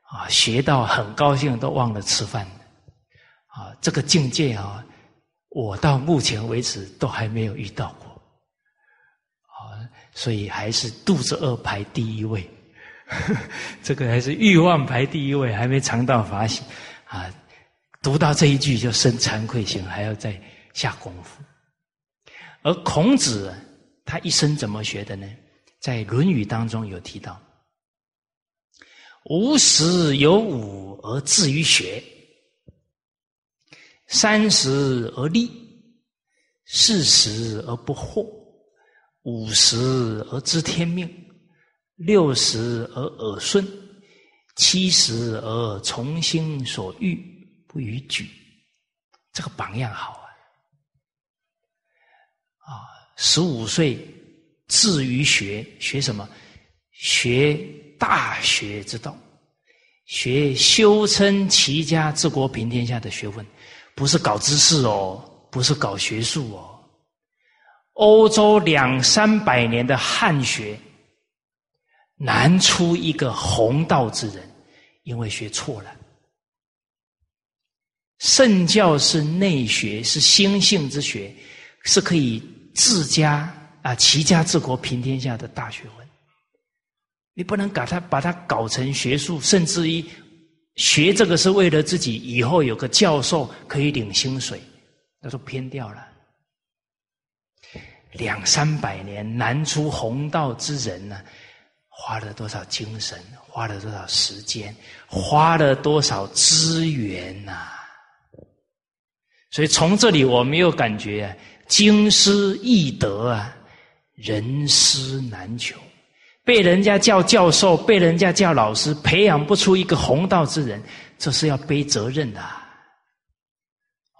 啊，学到很高兴，都忘了吃饭，啊，这个境界啊，我到目前为止都还没有遇到过，啊，所以还是肚子饿排第一位，这个还是欲望排第一位，还没尝到法喜，啊，读到这一句就生惭愧心，还要再下功夫。而孔子他一生怎么学的呢？在《论语》当中有提到。无时有五而志于学，三十而立，四十而不惑，五十而知天命，六十而耳顺，七十而从心所欲不逾矩。这个榜样好啊！啊，十五岁志于学，学什么？学。大学之道，学修身齐家治国平天下的学问，不是搞知识哦，不是搞学术哦。欧洲两三百年的汉学，难出一个弘道之人，因为学错了。圣教是内学，是心性之学，是可以治家啊齐家治国平天下的大学问。你不能把它把它搞成学术，甚至于学这个是为了自己以后有个教授可以领薪水，那都偏掉了。两三百年难出弘道之人呢，花了多少精神，花了多少时间，花了多少资源呐？所以从这里我们又感觉啊经师易得啊，人师难求。被人家叫教授，被人家叫老师，培养不出一个弘道之人，这是要背责任的。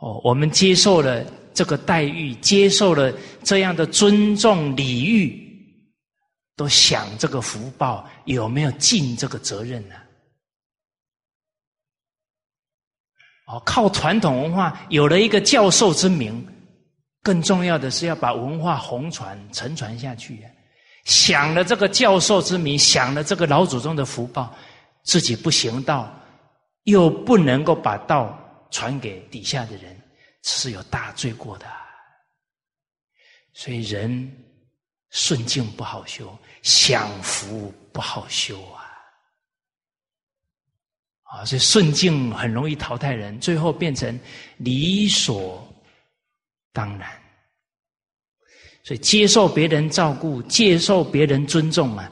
哦，我们接受了这个待遇，接受了这样的尊重礼遇，都想这个福报有没有尽这个责任呢？哦，靠传统文化有了一个教授之名，更重要的是要把文化弘传、承传下去呀。享了这个教授之名，享了这个老祖宗的福报，自己不行道，又不能够把道传给底下的人，是有大罪过的。所以人顺境不好修，享福不好修啊！啊，所以顺境很容易淘汰人，最后变成理所当然。所以，接受别人照顾，接受别人尊重啊，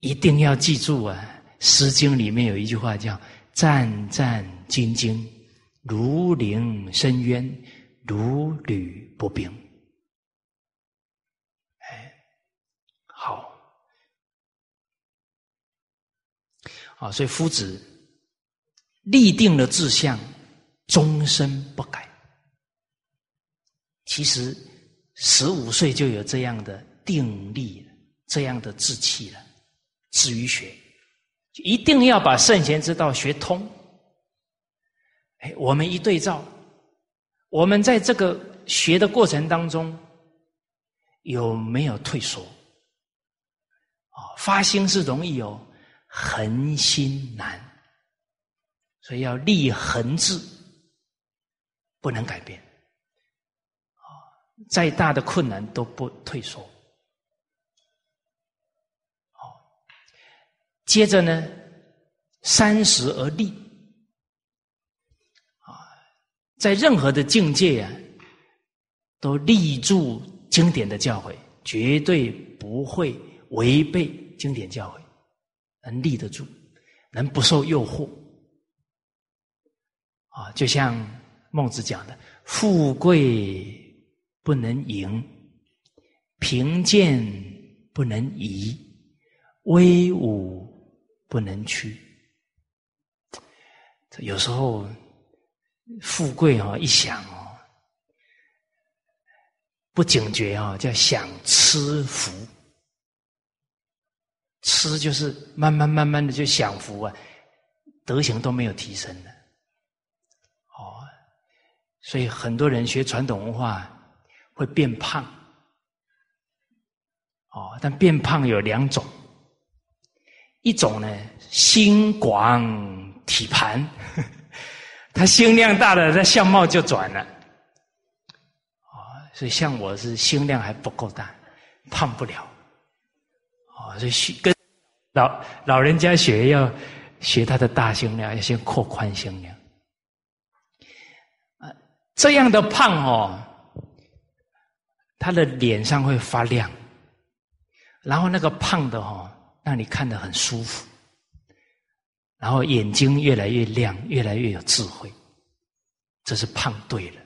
一定要记住啊，《诗经》里面有一句话叫“战战兢兢，如临深渊，如履薄冰”。哎，好，好，所以夫子立定了志向，终身不改。其实十五岁就有这样的定力，这样的志气了。至于学，一定要把圣贤之道学通。哎，我们一对照，我们在这个学的过程当中有没有退缩？啊，发心是容易哦，恒心难，所以要立恒志，不能改变。再大的困难都不退缩。好，接着呢，三十而立。啊在任何的境界啊，都立住经典的教诲，绝对不会违背经典教诲，能立得住，能不受诱惑。啊，就像孟子讲的：“富贵不能淫，贫贱不能移，威武不能屈。”有时候。富贵哦，一想哦，不警觉哦，叫想吃福。吃就是慢慢慢慢的就享福啊，德行都没有提升了。哦，所以很多人学传统文化会变胖。哦，但变胖有两种，一种呢心广体盘。他心量大了，他相貌就转了。啊，所以像我是心量还不够大，胖不了。啊，所以跟老老人家学要学他的大心量，要先扩宽心量。啊，这样的胖哦，他的脸上会发亮，然后那个胖的哦，让你看得很舒服。然后眼睛越来越亮，越来越有智慧，这是胖对了。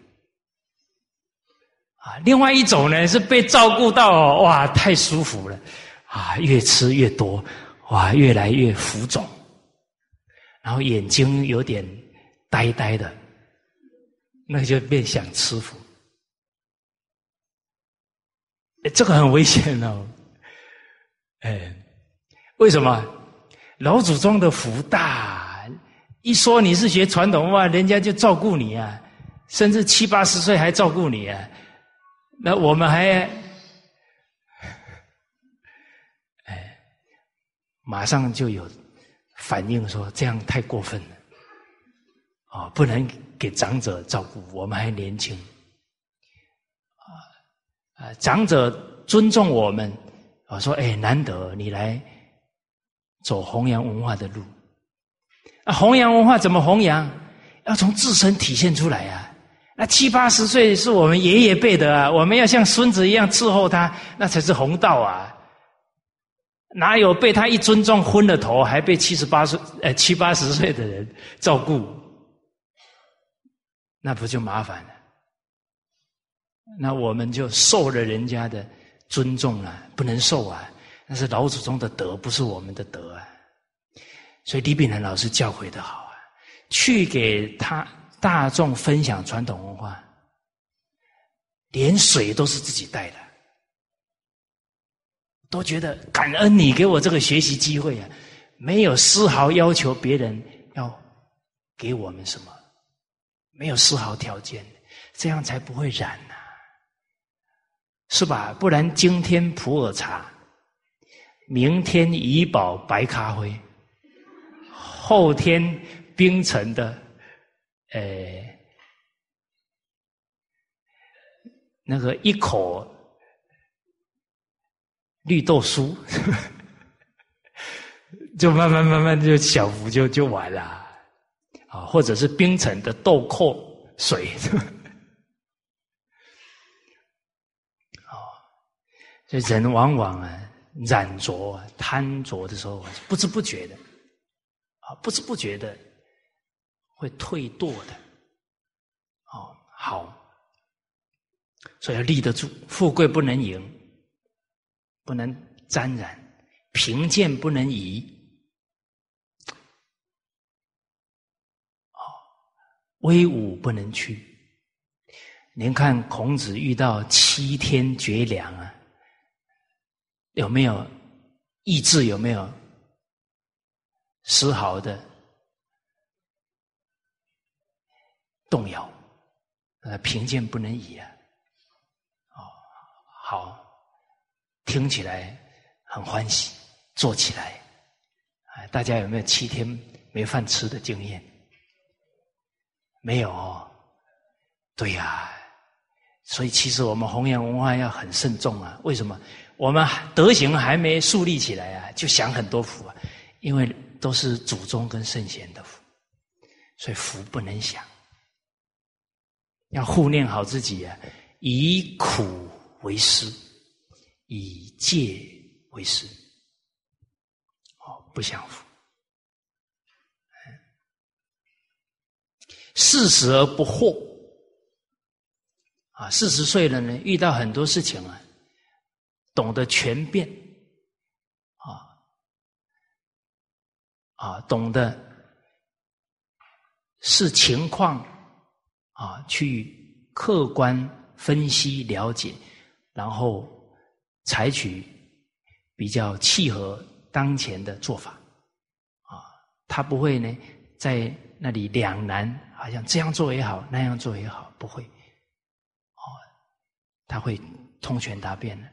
啊，另外一种呢是被照顾到，哇，太舒服了，啊，越吃越多，哇，越来越浮肿，然后眼睛有点呆呆的，那就变想吃福。这个很危险哦，哎，为什么？老祖宗的福大，一说你是学传统文化，人家就照顾你啊，甚至七八十岁还照顾你啊。那我们还，哎，马上就有反应说这样太过分了，啊，不能给长者照顾，我们还年轻，啊，长者尊重我们，我说哎，难得你来。走弘扬文化的路，啊，弘扬文化怎么弘扬？要从自身体现出来啊！那七八十岁是我们爷爷辈的啊，我们要像孙子一样伺候他，那才是弘道啊！哪有被他一尊重昏了头，还被七十八岁、呃七八十岁的人照顾？那不就麻烦了？那我们就受了人家的尊重了，不能受啊！那是老祖宗的德，不是我们的德啊！所以李炳南老师教诲的好啊，去给他大众分享传统文化，连水都是自己带的，都觉得感恩你给我这个学习机会啊，没有丝毫要求别人要给我们什么，没有丝毫条件，这样才不会染，是吧？不然今天普洱茶。明天怡宝白咖啡，后天冰城的，呃，那个一口绿豆酥，就慢慢慢慢就小幅就就完了，啊，或者是冰城的豆蔻水，这人往往啊。染着、贪着的时候，不知不觉的，啊，不知不觉的会退堕的，哦，好，所以要立得住，富贵不能淫，不能沾染，贫贱不能移，威武不能屈。您看孔子遇到七天绝粮啊，有没有意志？有没有丝毫的动摇？呃，贫贱不能移啊！哦，好，听起来很欢喜，做起来，啊，大家有没有七天没饭吃的经验？没有哦，对呀。所以，其实我们弘扬文化要很慎重啊。为什么？我们德行还没树立起来啊，就享很多福啊。因为都是祖宗跟圣贤的福，所以福不能享。要护念好自己啊，以苦为师，以戒为师。哦，不享福。四十而不惑。啊，四十岁了呢，遇到很多事情啊，懂得全变，啊。啊，懂得视情况啊，去客观分析了解，然后采取比较契合当前的做法，啊，他不会呢在那里两难，好像这样做也好，那样做也好，不会。哦他会通权达变的，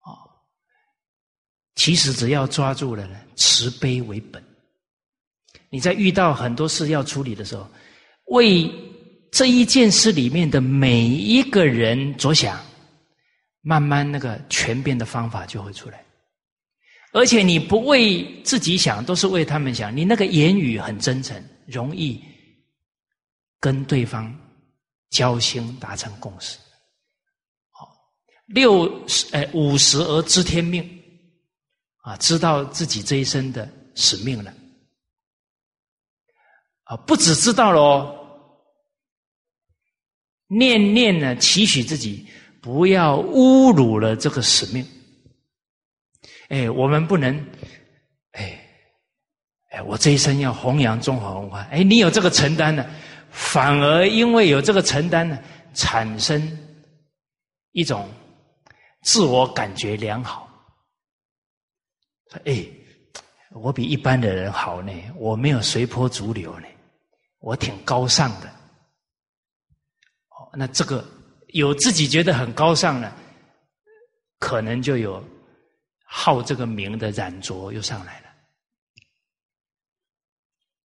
哦，其实只要抓住了呢，慈悲为本。你在遇到很多事要处理的时候，为这一件事里面的每一个人着想，慢慢那个全变的方法就会出来。而且你不为自己想，都是为他们想，你那个言语很真诚，容易跟对方交心，达成共识。好六十哎，五十而知天命，啊，知道自己这一生的使命了，啊，不只知道了哦，念念呢，期许自己不要侮辱了这个使命。哎，我们不能，哎，哎，我这一生要弘扬中华文化。哎，你有这个承担呢，反而因为有这个承担呢，产生一种。自我感觉良好，哎，我比一般的人好呢，我没有随波逐流呢，我挺高尚的。哦，那这个有自己觉得很高尚呢，可能就有好这个名的染着又上来了。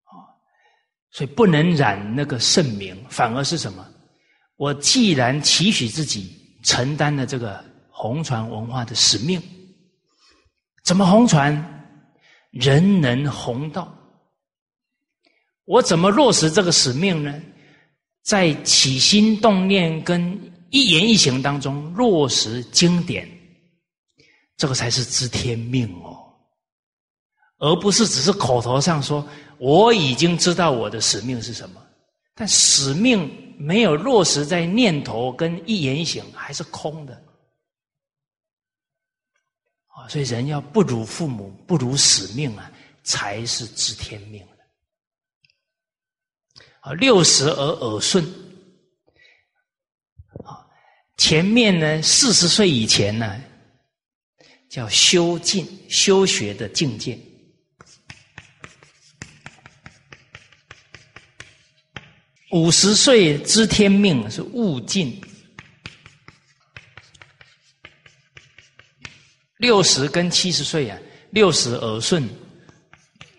哦，所以不能染那个圣名，反而是什么？我既然期许自己承担了这个。红船文化的使命，怎么红传？人能弘道，我怎么落实这个使命呢？在起心动念跟一言一行当中落实经典，这个才是知天命哦，而不是只是口头上说我已经知道我的使命是什么，但使命没有落实在念头跟一言一行，还是空的。所以人要不辱父母，不辱使命啊，才是知天命的。啊，六十而耳顺，啊，前面呢四十岁以前呢，叫修静修学的境界。五十岁知天命是悟静。六十跟七十岁啊，六十耳顺，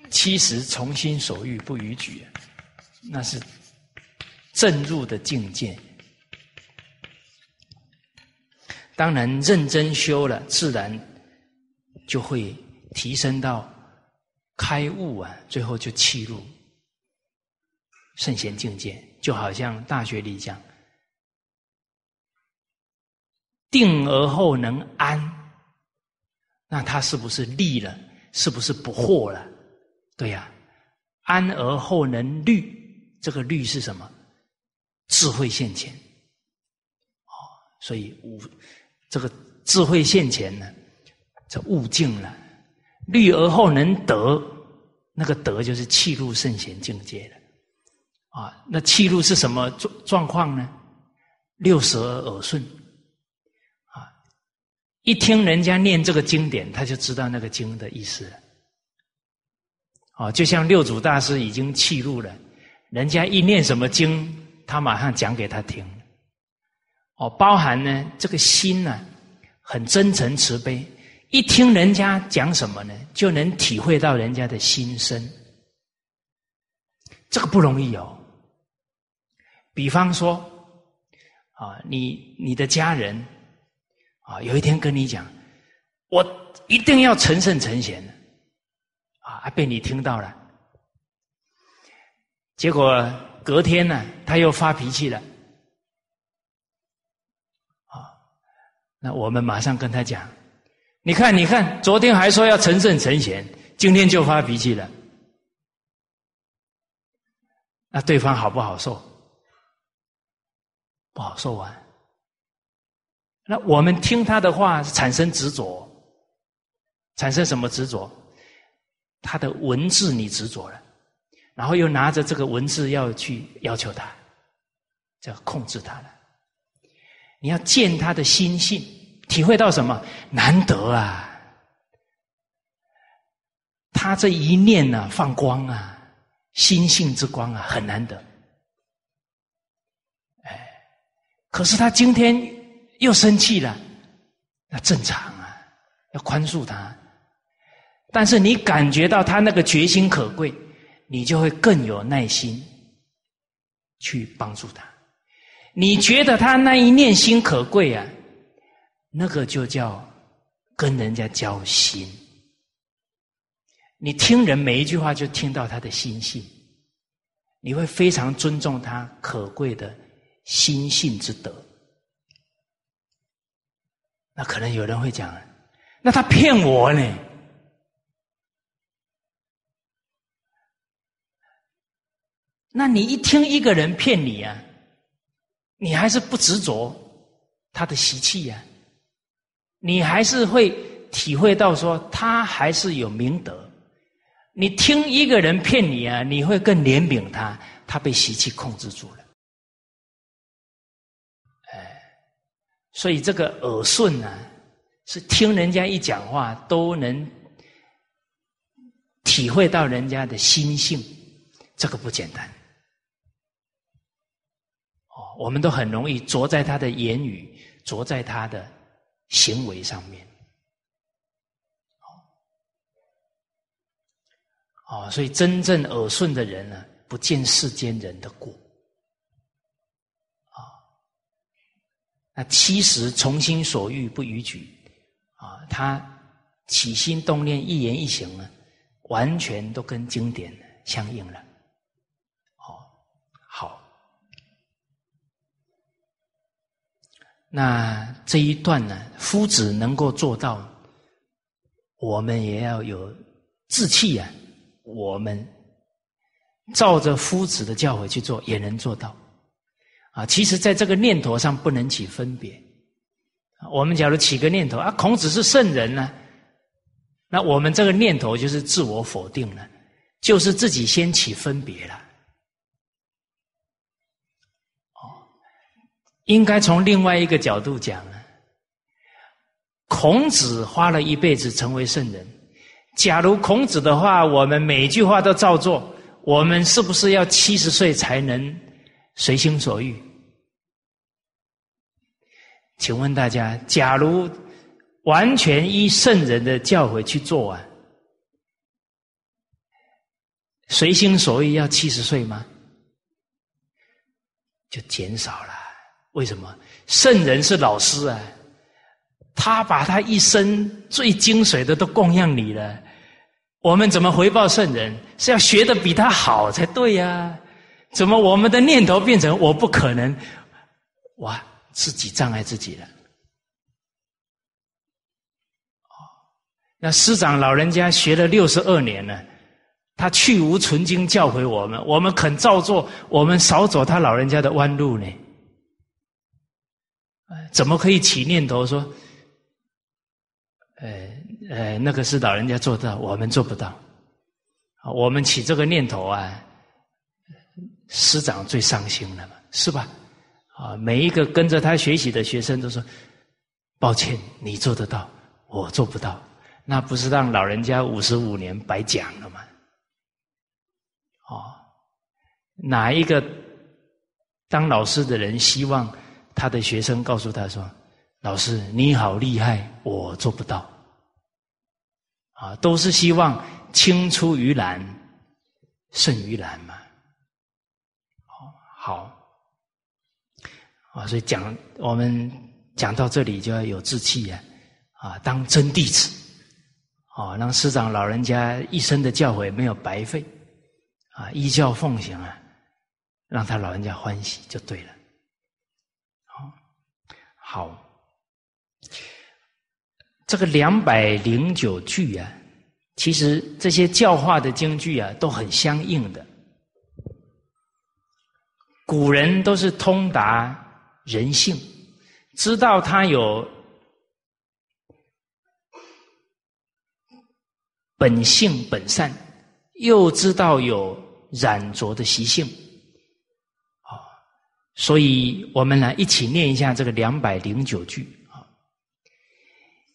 七十从心所欲不逾矩，那是正入的境界。当然认真修了，自然就会提升到开悟啊，最后就契入圣贤境界。就好像大学里讲，定而后能安。那他是不是利了？是不是不惑了？对呀，安而后能虑，这个虑是什么？智慧现前。哦，所以悟这个智慧现前呢，这悟境了。虑而后能得，那个得就是气入圣贤境界了。啊，那气入是什么状状况呢？六十而耳顺，一听人家念这个经典，他就知道那个经的意思了。啊，就像六祖大师已经气入了，人家一念什么经，他马上讲给他听。哦，包含呢这个心呢，很真诚慈悲，一听人家讲什么呢，就能体会到人家的心声。这个不容易哦。比方说，啊，你你的家人，啊，有一天跟你讲，我一定要成圣成贤啊，被你听到了，结果隔天呢，他又发脾气了，啊，那我们马上跟他讲，你看，你看，昨天还说要成圣成贤，今天就发脾气了。那对方好不好受？不好受啊！那我们听他的话，产生执着，产生什么执着？他的文字你执着了，然后又拿着这个文字要去要求他，要控制他了。你要见他的心性，体会到什么？难得啊！他这一念呢，放光啊！心性之光啊，很难得。哎，可是他今天又生气了，那正常啊，要宽恕他。但是你感觉到他那个决心可贵，你就会更有耐心去帮助他。你觉得他那一念心可贵啊，那个就叫跟人家交心。你听人每一句话，就听到他的心性，你会非常尊重他可贵的心性之德。那可能有人会讲，那他骗我呢？那你一听一个人骗你啊，你还是不执着他的习气呀？你还是会体会到说，他还是有明德。你听一个人骗你啊，你会更怜悯他，他被习气控制住了。哎，所以这个耳顺呢，是听人家一讲话都能体会到人家的心性，这个不简单。哦，我们都很容易着在他的言语，着在他的行为上面。哦，所以真正耳顺的人呢，不见世间人的过。啊，那七十从心所欲不逾矩，啊，他起心动念、一言一行呢，完全都跟经典相应了。哦，好，那这一段呢，夫子能够做到，我们也要有志气呀。我们照着夫子的教诲去做，也能做到。啊，其实，在这个念头上不能起分别。我们假如起个念头啊，孔子是圣人呢，那我们这个念头就是自我否定了，就是自己先起分别了。哦，应该从另外一个角度讲啊，孔子花了一辈子成为圣人。假如孔子的话，我们每句话都照做，我们是不是要七十岁才能随心所欲？请问大家，假如完全依圣人的教诲去做啊，随心所欲要七十岁吗？就减少了。为什么？圣人是老师啊，他把他一生最精髓的都供养你了。我们怎么回报圣人？是要学的比他好才对呀！怎么我们的念头变成我不可能？哇，自己障碍自己了。哦，那师长老人家学了六十二年了，他去无存经教诲我们，我们肯照做，我们少走他老人家的弯路呢？怎么可以起念头说？呃。呃，那个是老人家做到，我们做不到。我们起这个念头啊，师长最伤心了嘛，是吧？啊，每一个跟着他学习的学生都说：“抱歉，你做得到，我做不到。”那不是让老人家五十五年白讲了吗？哦，哪一个当老师的人希望他的学生告诉他说：“老师你好厉害，我做不到。”啊，都是希望青出于蓝胜于蓝嘛。好。啊，所以讲我们讲到这里就要有志气呀，啊，当真弟子，啊，让师长老人家一生的教诲没有白费，啊，依教奉行啊，让他老人家欢喜就对了。好，好，这个两百零九句啊，其实这些教化的经句啊，都很相应的，古人都是通达。人性，知道他有本性本善，又知道有染浊的习性，啊，所以我们来一起念一下这个两百零九句啊。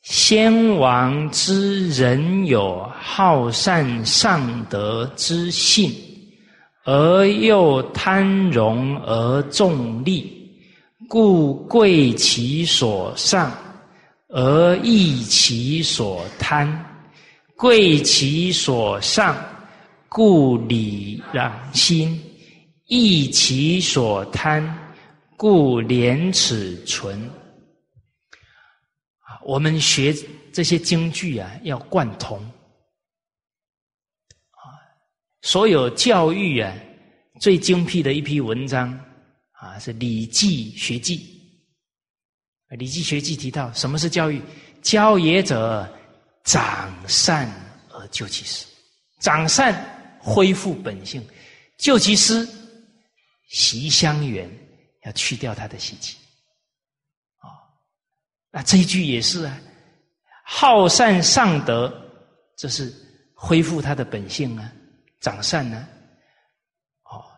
先王之人有好善上德之性，而又贪荣而重利。故贵其所上，而益其所贪；贵其所上，故礼让心；益其所贪，故廉耻存。我们学这些京剧啊，要贯通。啊，所有教育啊，最精辟的一批文章。啊，是《礼记学记》。《礼记学记》提到，什么是教育？教也者，长善而救其失。长善，恢复本性；救其失，习相远，要去掉他的习气。啊，那这一句也是啊，好善尚德，这是恢复他的本性啊，长善呢。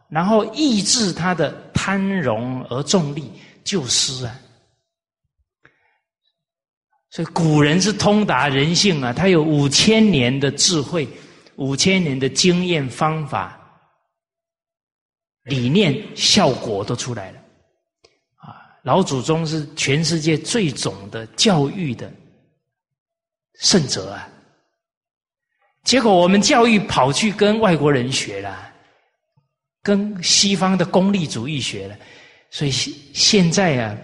然后抑制他的。贪荣而重利，救失啊！所以古人是通达人性啊，他有五千年的智慧，五千年的经验方法、理念、效果都出来了。啊，老祖宗是全世界最总的教育的圣者啊！结果我们教育跑去跟外国人学了。跟西方的功利主义学了，所以现在啊，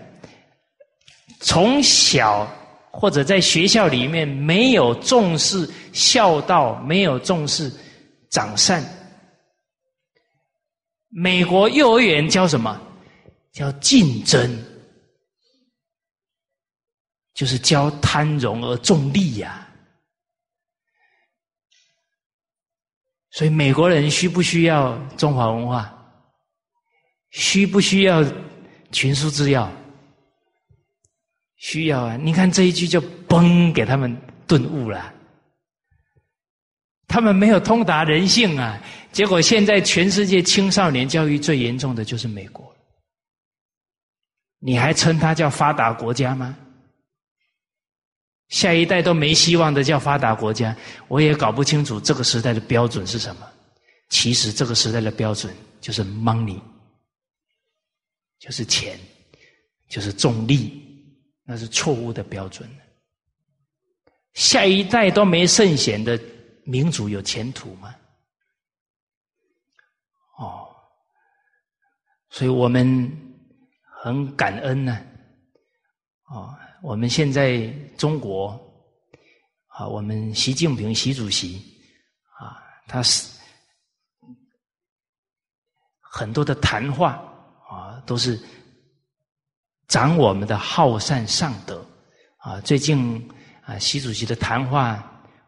从小或者在学校里面没有重视孝道，没有重视长善。美国幼儿园教什么？教竞争，就是教贪荣而重利呀。所以美国人需不需要中华文化？需不需要群书治要？需要啊！你看这一句就嘣，给他们顿悟了。他们没有通达人性啊！结果现在全世界青少年教育最严重的就是美国。你还称它叫发达国家吗？下一代都没希望的叫发达国家，我也搞不清楚这个时代的标准是什么。其实这个时代的标准就是 money，就是钱，就是重利，那是错误的标准。下一代都没圣贤的民主有前途吗？哦，所以我们很感恩呢。哦。我们现在中国啊，我们习近平习主席啊，他是很多的谈话啊，都是长我们的好善上德啊。最近啊，习主席的谈话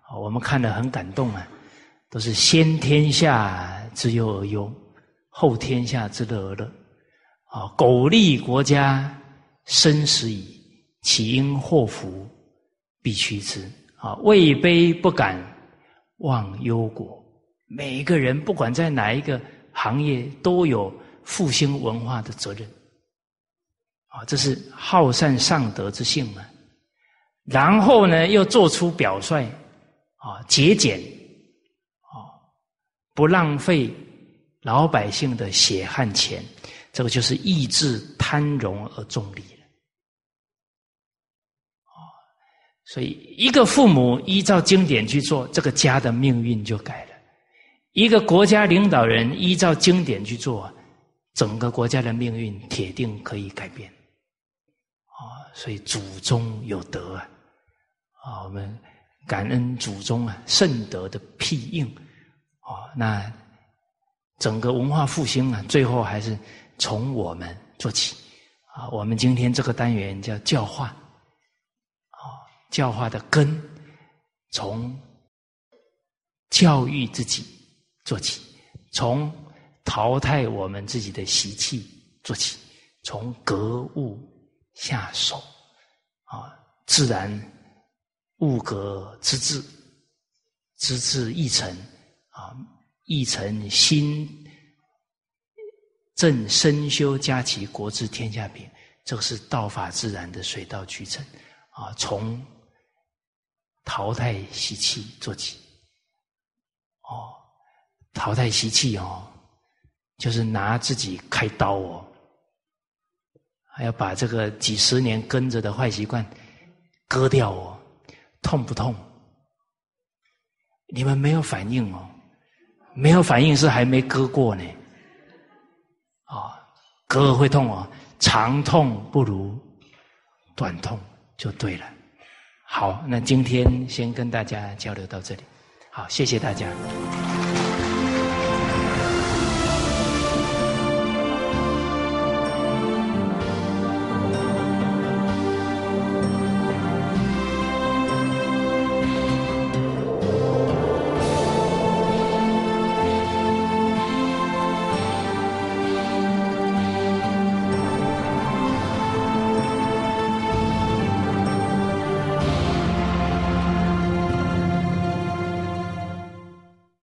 啊，我们看了很感动啊，都是先天下之忧而忧，后天下之乐而乐啊，苟利国家生死以。起因祸福必趋之啊！位卑不敢忘忧国。每一个人不管在哪一个行业都有复兴文化的责任。啊，这是好善上德之性啊。然后呢，又做出表率，啊，节俭，啊，不浪费老百姓的血汗钱，这个就是抑制贪荣而重利了。所以一个父母依照经典去做，这个家的命运就改了；一个国家领导人依照经典去做，整个国家的命运铁定可以改变。啊，所以祖宗有德啊！啊，我们感恩祖宗啊，圣德的庇应啊。那整个文化复兴啊，最后还是从我们做起啊。我们今天这个单元叫教化，教化的根从教育自己做起，从淘汰我们自己的习气做起，从格物。下手，啊，自然物格之治，之治一成，啊，一成心正身修，家齐国治天下平。这个是道法自然的水到渠成，啊，从淘汰习气做起。哦，淘汰习气哦，就是拿自己开刀哦。还要把这个几十年跟着的坏习惯割掉哦，痛不痛？你们没有反应哦，没有反应是还没割过呢。啊，割会痛哦，长痛不如短痛就对了。好，那今天先跟大家交流到这里，好，谢谢大家。